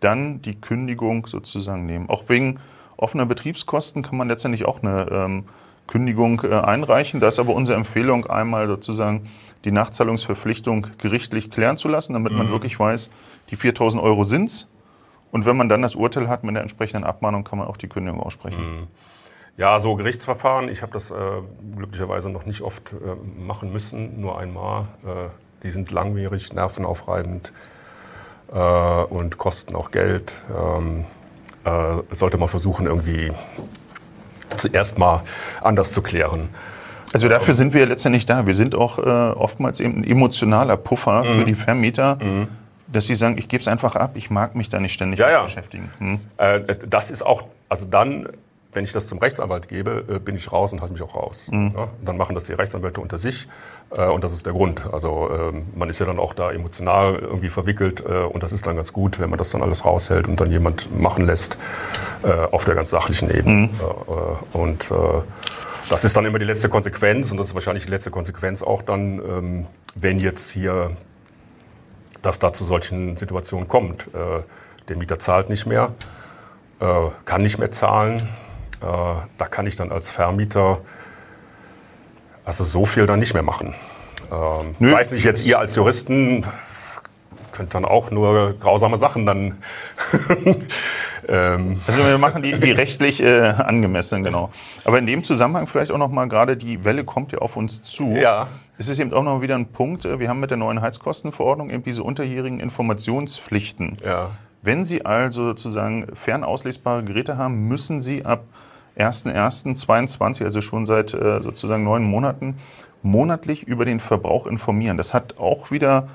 dann die Kündigung sozusagen nehmen. Auch wegen offener Betriebskosten kann man letztendlich auch eine ähm, Kündigung äh, einreichen. Da ist aber unsere Empfehlung, einmal sozusagen die Nachzahlungsverpflichtung gerichtlich klären zu lassen, damit mhm. man wirklich weiß, die 4000 Euro sind's. Und wenn man dann das Urteil hat mit der entsprechenden Abmahnung, kann man auch die Kündigung aussprechen. Mhm. Ja, so Gerichtsverfahren, ich habe das äh, glücklicherweise noch nicht oft äh, machen müssen, nur einmal. Äh, die sind langwierig, nervenaufreibend äh, und kosten auch Geld. Ähm, äh, sollte man versuchen, irgendwie zuerst mal anders zu klären. Also dafür sind wir letztendlich da. Wir sind auch äh, oftmals eben ein emotionaler Puffer mhm. für die Vermieter, mhm. dass sie sagen, ich gebe es einfach ab, ich mag mich da nicht ständig ja, ja. beschäftigen. Mhm. Äh, das ist auch, also dann wenn ich das zum Rechtsanwalt gebe, äh, bin ich raus und halte mich auch raus. Mhm. Ja, dann machen das die Rechtsanwälte unter sich äh, und das ist der Grund. Also ähm, man ist ja dann auch da emotional irgendwie verwickelt äh, und das ist dann ganz gut, wenn man das dann alles raushält und dann jemand machen lässt auf der ganz sachlichen Ebene. Mhm. Und das ist dann immer die letzte Konsequenz und das ist wahrscheinlich die letzte Konsequenz auch dann, ähm, wenn jetzt hier das da zu solchen Situationen kommt. Der Mieter zahlt nicht mehr, kann nicht mehr zahlen äh, da kann ich dann als Vermieter also so viel dann nicht mehr machen. Ähm, Nö. Weiß nicht, jetzt ihr als Juristen könnt dann auch nur grausame Sachen dann. [LAUGHS] ähm. Also wir machen die, die rechtlich äh, angemessen, genau. Aber in dem Zusammenhang vielleicht auch noch mal gerade die Welle kommt ja auf uns zu. Ja. Es ist eben auch noch wieder ein Punkt. Äh, wir haben mit der neuen Heizkostenverordnung eben diese unterjährigen Informationspflichten. Ja. Wenn Sie also sozusagen fernauslesbare Geräte haben, müssen Sie ab 1.1.22, also schon seit äh, sozusagen neun Monaten, monatlich über den Verbrauch informieren. Das hat auch wieder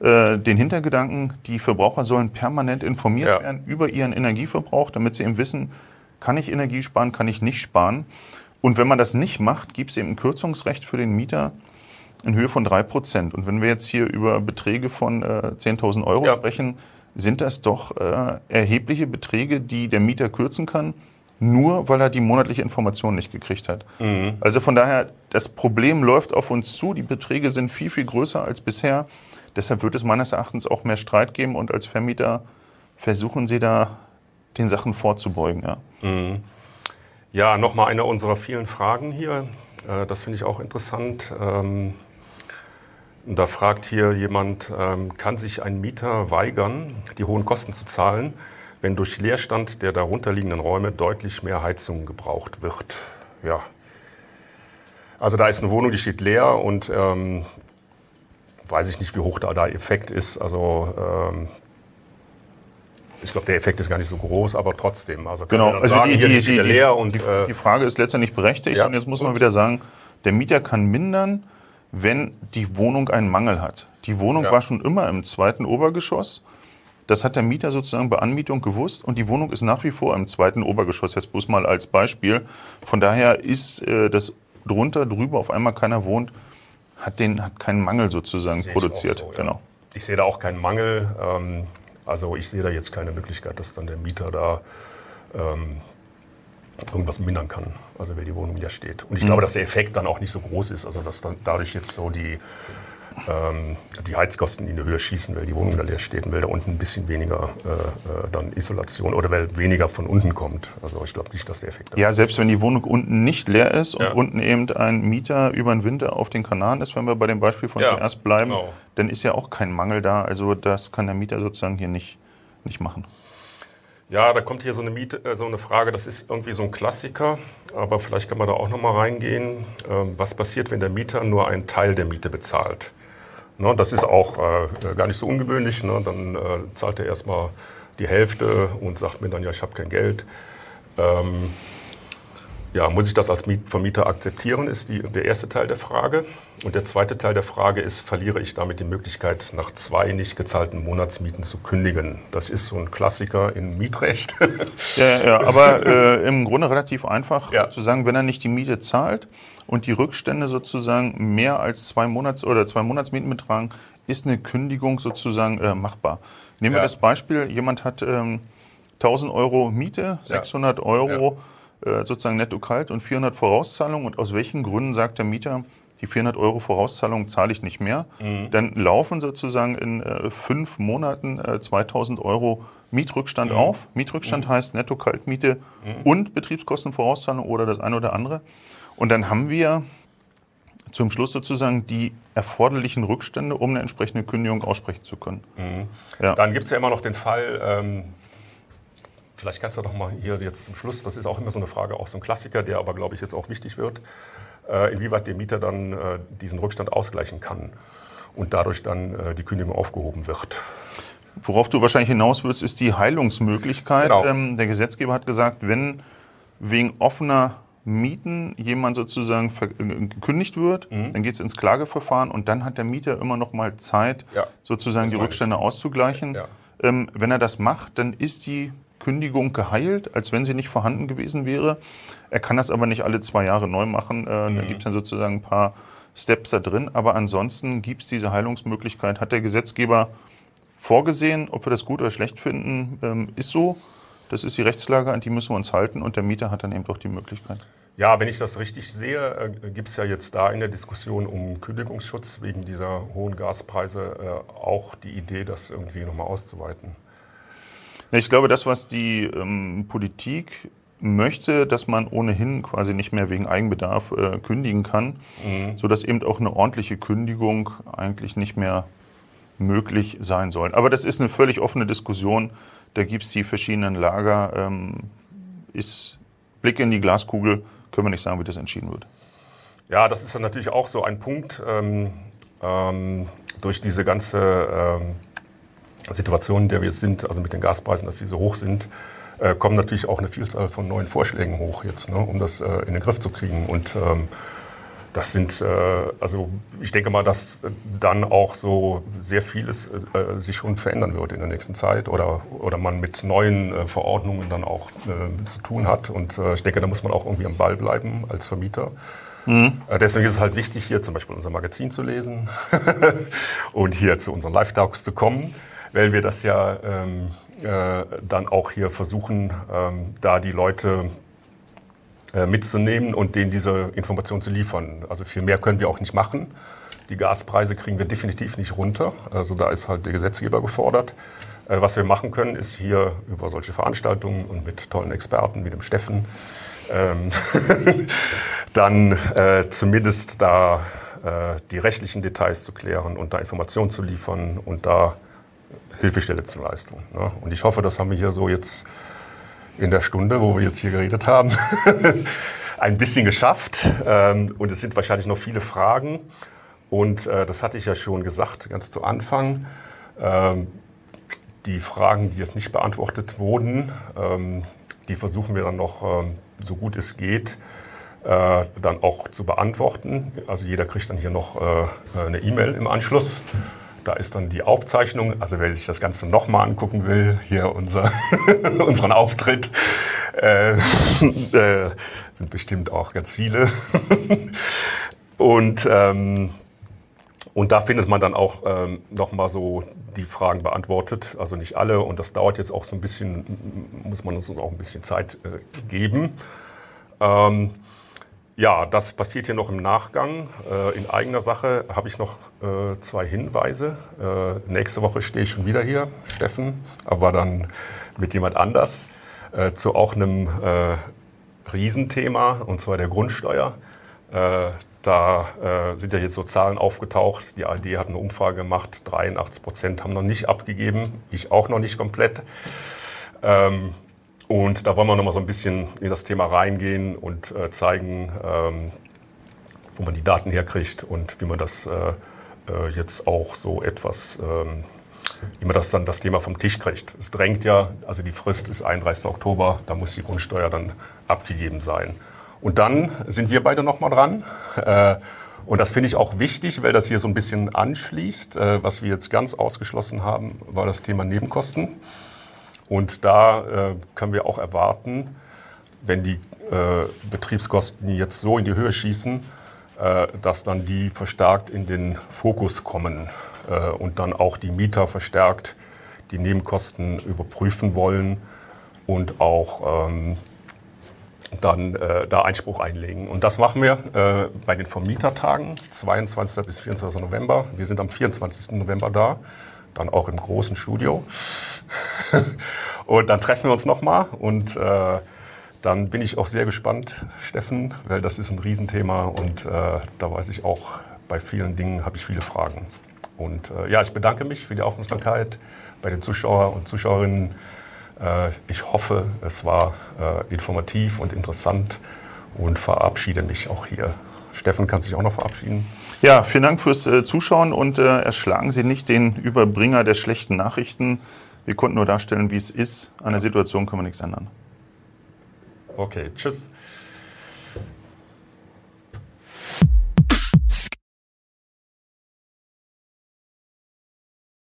äh, den Hintergedanken, die Verbraucher sollen permanent informiert Ja. werden über ihren Energieverbrauch, damit sie eben wissen, kann ich Energie sparen, kann ich nicht sparen. Und wenn man das nicht macht, gibt es eben ein Kürzungsrecht für den Mieter in Höhe von 3%. Und wenn wir jetzt hier über Beträge von äh, 10.000 Euro Ja. sprechen, sind das doch äh, erhebliche Beträge, die der Mieter kürzen kann, nur weil er die monatliche Information nicht gekriegt hat. Also von daher, das Problem läuft auf uns zu, die Beträge sind viel, viel größer als bisher. Deshalb wird es meines Erachtens auch mehr Streit geben und als Vermieter versuchen Sie da den Sachen vorzubeugen. Ja. Ja, nochmal eine unserer vielen Fragen hier. Äh, Das finde ich auch interessant. Ähm, Da fragt hier jemand, ähm, kann sich ein Mieter weigern, die hohen Kosten zu zahlen, wenn durch Leerstand der darunterliegenden Räume deutlich mehr Heizung gebraucht wird? Ja. Also da ist eine Wohnung, die steht leer und ähm, weiß ich nicht, wie hoch da der Effekt ist. Also ähm, ich glaube, der Effekt ist gar nicht so groß, aber trotzdem. Also Genau, also sagen, die, die, die leer und die, äh, die Frage ist letztendlich berechtigt Ja, und jetzt muss man wieder sagen, der Mieter kann mindern, wenn die Wohnung einen Mangel hat. Die Wohnung Ja. war schon immer im zweiten Obergeschoss. Das hat der Mieter sozusagen bei Anmietung gewusst und die Wohnung ist nach wie vor im zweiten Obergeschoss, jetzt bloß mal als Beispiel. Von daher ist äh, das drunter, drüber auf einmal keiner wohnt, hat, den, hat keinen Mangel sozusagen ich produziert. auch so, ja. Genau. Ich sehe da auch keinen Mangel. Ähm, also ich sehe da jetzt keine Möglichkeit, dass dann der Mieter da ähm, irgendwas mindern kann, also weil die Wohnung leer steht. Und ich glaube, dass der Effekt dann auch nicht so groß ist, also dass dann dadurch jetzt so die, ähm, die Heizkosten in die Höhe schießen, weil die Wohnung da leer steht und weil da unten ein bisschen weniger äh, äh, dann Isolation oder weil weniger von unten kommt. Also ich glaube nicht, dass der Effekt da Ja, selbst wenn die Wohnung unten nicht leer ist und Ja. unten eben ein Mieter über den Winter auf den Kanaren ist, wenn wir bei dem Beispiel von Ja, zuerst bleiben, genau. dann ist ja auch kein Mangel da. Also das kann der Mieter sozusagen hier nicht, nicht machen. Ja, da kommt hier so eine, Miete, äh, so eine Frage, das ist irgendwie so ein Klassiker, aber vielleicht kann man da auch nochmal reingehen. Ähm, was passiert, wenn der Mieter nur einen Teil der Miete bezahlt? Ne, das ist auch äh, gar nicht so ungewöhnlich. Ne? Dann äh, zahlt er erstmal die Hälfte und sagt mir dann, ja, ich habe kein Geld. Ähm, ja, muss ich das als Miet- Vermieter akzeptieren, ist die, der erste Teil der Frage. Und der zweite Teil der Frage ist, verliere ich damit die Möglichkeit, nach zwei nicht gezahlten Monatsmieten zu kündigen? Das ist so ein Klassiker im Mietrecht. [LAUGHS] Ja, ja, aber äh, im Grunde relativ einfach Ja. zu sagen, wenn er nicht die Miete zahlt und die Rückstände sozusagen mehr als zwei Monats oder zwei Monatsmieten betragen, ist eine Kündigung sozusagen äh, machbar. Nehmen wir Ja. das Beispiel, jemand hat ähm, 1000 Euro Miete, 600 Euro sozusagen netto kalt und 400 Vorauszahlung und aus welchen Gründen sagt der Mieter, die 400 Euro Vorauszahlung zahle ich nicht mehr, dann laufen sozusagen in äh, fünf Monaten äh, 2000 Euro Mietrückstand auf. Mietrückstand heißt Netto-Kaltmiete und Betriebskostenvorauszahlung oder das eine oder andere. Und dann haben wir zum Schluss sozusagen die erforderlichen Rückstände, um eine entsprechende Kündigung aussprechen zu können. Ja. Dann gibt es ja immer noch den Fall, ähm, vielleicht kannst du doch mal hier jetzt zum Schluss, das ist auch immer so eine Frage, auch so ein Klassiker, der aber, glaube ich, jetzt auch wichtig wird, äh, inwieweit der Mieter dann äh, diesen Rückstand ausgleichen kann und dadurch dann äh, die Kündigung aufgehoben wird. Worauf du wahrscheinlich hinaus willst, ist die Heilungsmöglichkeit. Genau. Ähm, der Gesetzgeber hat gesagt, wenn wegen offener Mieten jemand sozusagen gekündigt wird, dann geht es ins Klageverfahren und dann hat der Mieter immer noch mal Zeit, Ja, sozusagen die Rückstände auszugleichen. Ja. Ähm, wenn er das macht, dann ist die Kündigung geheilt, als wenn sie nicht vorhanden gewesen wäre. Er kann das aber nicht alle zwei Jahre neu machen. Äh, Da gibt es dann sozusagen ein paar Steps da drin. Aber ansonsten gibt es diese Heilungsmöglichkeit. Hat der Gesetzgeber vorgesehen, ob wir das gut oder schlecht finden, ähm, ist so. Das ist die Rechtslage, an die müssen wir uns halten und der Mieter hat dann eben doch die Möglichkeit. Ja, wenn ich das richtig sehe, äh, gibt es ja jetzt da in der Diskussion um Kündigungsschutz wegen dieser hohen Gaspreise äh, auch die Idee, das irgendwie nochmal auszuweiten. Ich glaube, das, was die ähm, Politik möchte, dass man ohnehin quasi nicht mehr wegen Eigenbedarf äh, kündigen kann, sodass eben auch eine ordentliche Kündigung eigentlich nicht mehr möglich sein soll. Aber das ist eine völlig offene Diskussion. Da gibt es die verschiedenen Lager. Ähm, ist Blick in die Glaskugel, können wir nicht sagen, wie das entschieden wird. Ja, das ist dann natürlich auch so ein Punkt. Ähm, ähm, durch diese ganze ähm, Situation, in der wir jetzt sind, also mit den Gaspreisen, dass sie so hoch sind, äh, kommen natürlich auch eine Vielzahl von neuen Vorschlägen hoch jetzt, ne, um das äh, in den Griff zu kriegen. Und ähm, das sind, äh, also ich denke mal, dass dann auch so sehr vieles äh, sich schon verändern wird in der nächsten Zeit oder, oder man mit neuen äh, Verordnungen dann auch äh, zu tun hat. Und ich denke, da muss man auch irgendwie am Ball bleiben als Vermieter. Mhm. Deswegen ist es halt wichtig, hier zum Beispiel unser Magazin zu lesen [LAUGHS] und hier zu unseren Live-Talks zu kommen, weil wir das ja ähm, dann auch hier versuchen, ähm, da die Leute äh, mitzunehmen und denen diese Information zu liefern. Also viel mehr können wir auch nicht machen. Die Gaspreise kriegen wir definitiv nicht runter. Also da ist halt der Gesetzgeber gefordert. Äh, was wir machen können, ist hier über solche Veranstaltungen und mit tollen Experten wie dem Steffen ähm, [LAUGHS] dann äh, zumindest da äh, die rechtlichen Details zu klären und da Informationen zu liefern und da Hilfestelle zu leisten. Ne? Und ich hoffe, das haben wir hier so jetzt in der Stunde, wo wir jetzt hier geredet haben, [LAUGHS] ein bisschen geschafft. Ähm, und es sind wahrscheinlich noch viele Fragen. Und äh, das hatte ich ja schon gesagt, ganz zu Anfang. Ähm, die Fragen, die jetzt nicht beantwortet wurden, ähm, die versuchen wir dann noch, so gut es geht, äh, dann auch zu beantworten. Also jeder kriegt dann hier noch äh, eine E-Mail im Anschluss. Da ist dann die Aufzeichnung, also wer sich das Ganze nochmal angucken will, hier unser, [LAUGHS] unseren Auftritt, äh, [LAUGHS] äh, sind bestimmt auch ganz viele. [LAUGHS] und, ähm, und da findet man dann auch ähm, nochmal so die Fragen beantwortet, also nicht alle. Und das dauert jetzt auch so ein bisschen, muss man uns auch ein bisschen Zeit äh, geben. Ähm, ja, das passiert hier noch im Nachgang. Äh, in eigener Sache habe ich noch äh, zwei Hinweise. Äh, nächste Woche stehe ich schon wieder hier, Steffen, aber dann mit jemand anders, zu auch einem Riesenthema, und zwar der Grundsteuer. Da sind ja jetzt so Zahlen aufgetaucht. Die ARD hat eine Umfrage gemacht, 83 Prozent haben noch nicht abgegeben, ich auch noch nicht komplett. Ähm, und da wollen wir nochmal so ein bisschen in das Thema reingehen und äh, zeigen, ähm, wo man die Daten herkriegt und wie man das äh, äh, jetzt auch so etwas, ähm, wie man das dann das Thema vom Tisch kriegt. Es drängt ja, also die Frist ist 31. Oktober, da muss die Grundsteuer dann abgegeben sein. Und dann sind wir beide nochmal dran. Äh, und das finde ich auch wichtig, weil das hier so ein bisschen anschließt. Äh, was wir jetzt ganz ausgeschlossen haben, war das Thema Nebenkosten. Und da äh, können wir auch erwarten, wenn die äh, Betriebskosten jetzt so in die Höhe schießen, äh, dass dann die verstärkt in den Fokus kommen äh, und dann auch die Mieter verstärkt die Nebenkosten überprüfen wollen und auch ähm, dann äh, da Einspruch einlegen. Und das machen wir äh, bei den Vermietertagen, 22. bis 24. November. Wir sind am 24. November da, dann auch im großen Studio. [LAUGHS] und dann treffen wir uns nochmal und äh, dann bin ich auch sehr gespannt, Steffen, weil das ist ein Riesenthema und äh, da weiß ich auch, bei vielen Dingen habe ich viele Fragen. Und äh, ja, ich bedanke mich für die Aufmerksamkeit bei den Zuschauern und Zuschauerinnen. Äh, ich hoffe, es war äh, informativ und interessant und verabschiede mich auch hier. Steffen kann sich auch noch verabschieden. Ja, vielen Dank fürs äh, Zuschauen und erschlagen Sie nicht den Überbringer der schlechten Nachrichten. Wir konnten nur darstellen, wie es ist. An der Situation können wir nichts ändern. Okay, tschüss.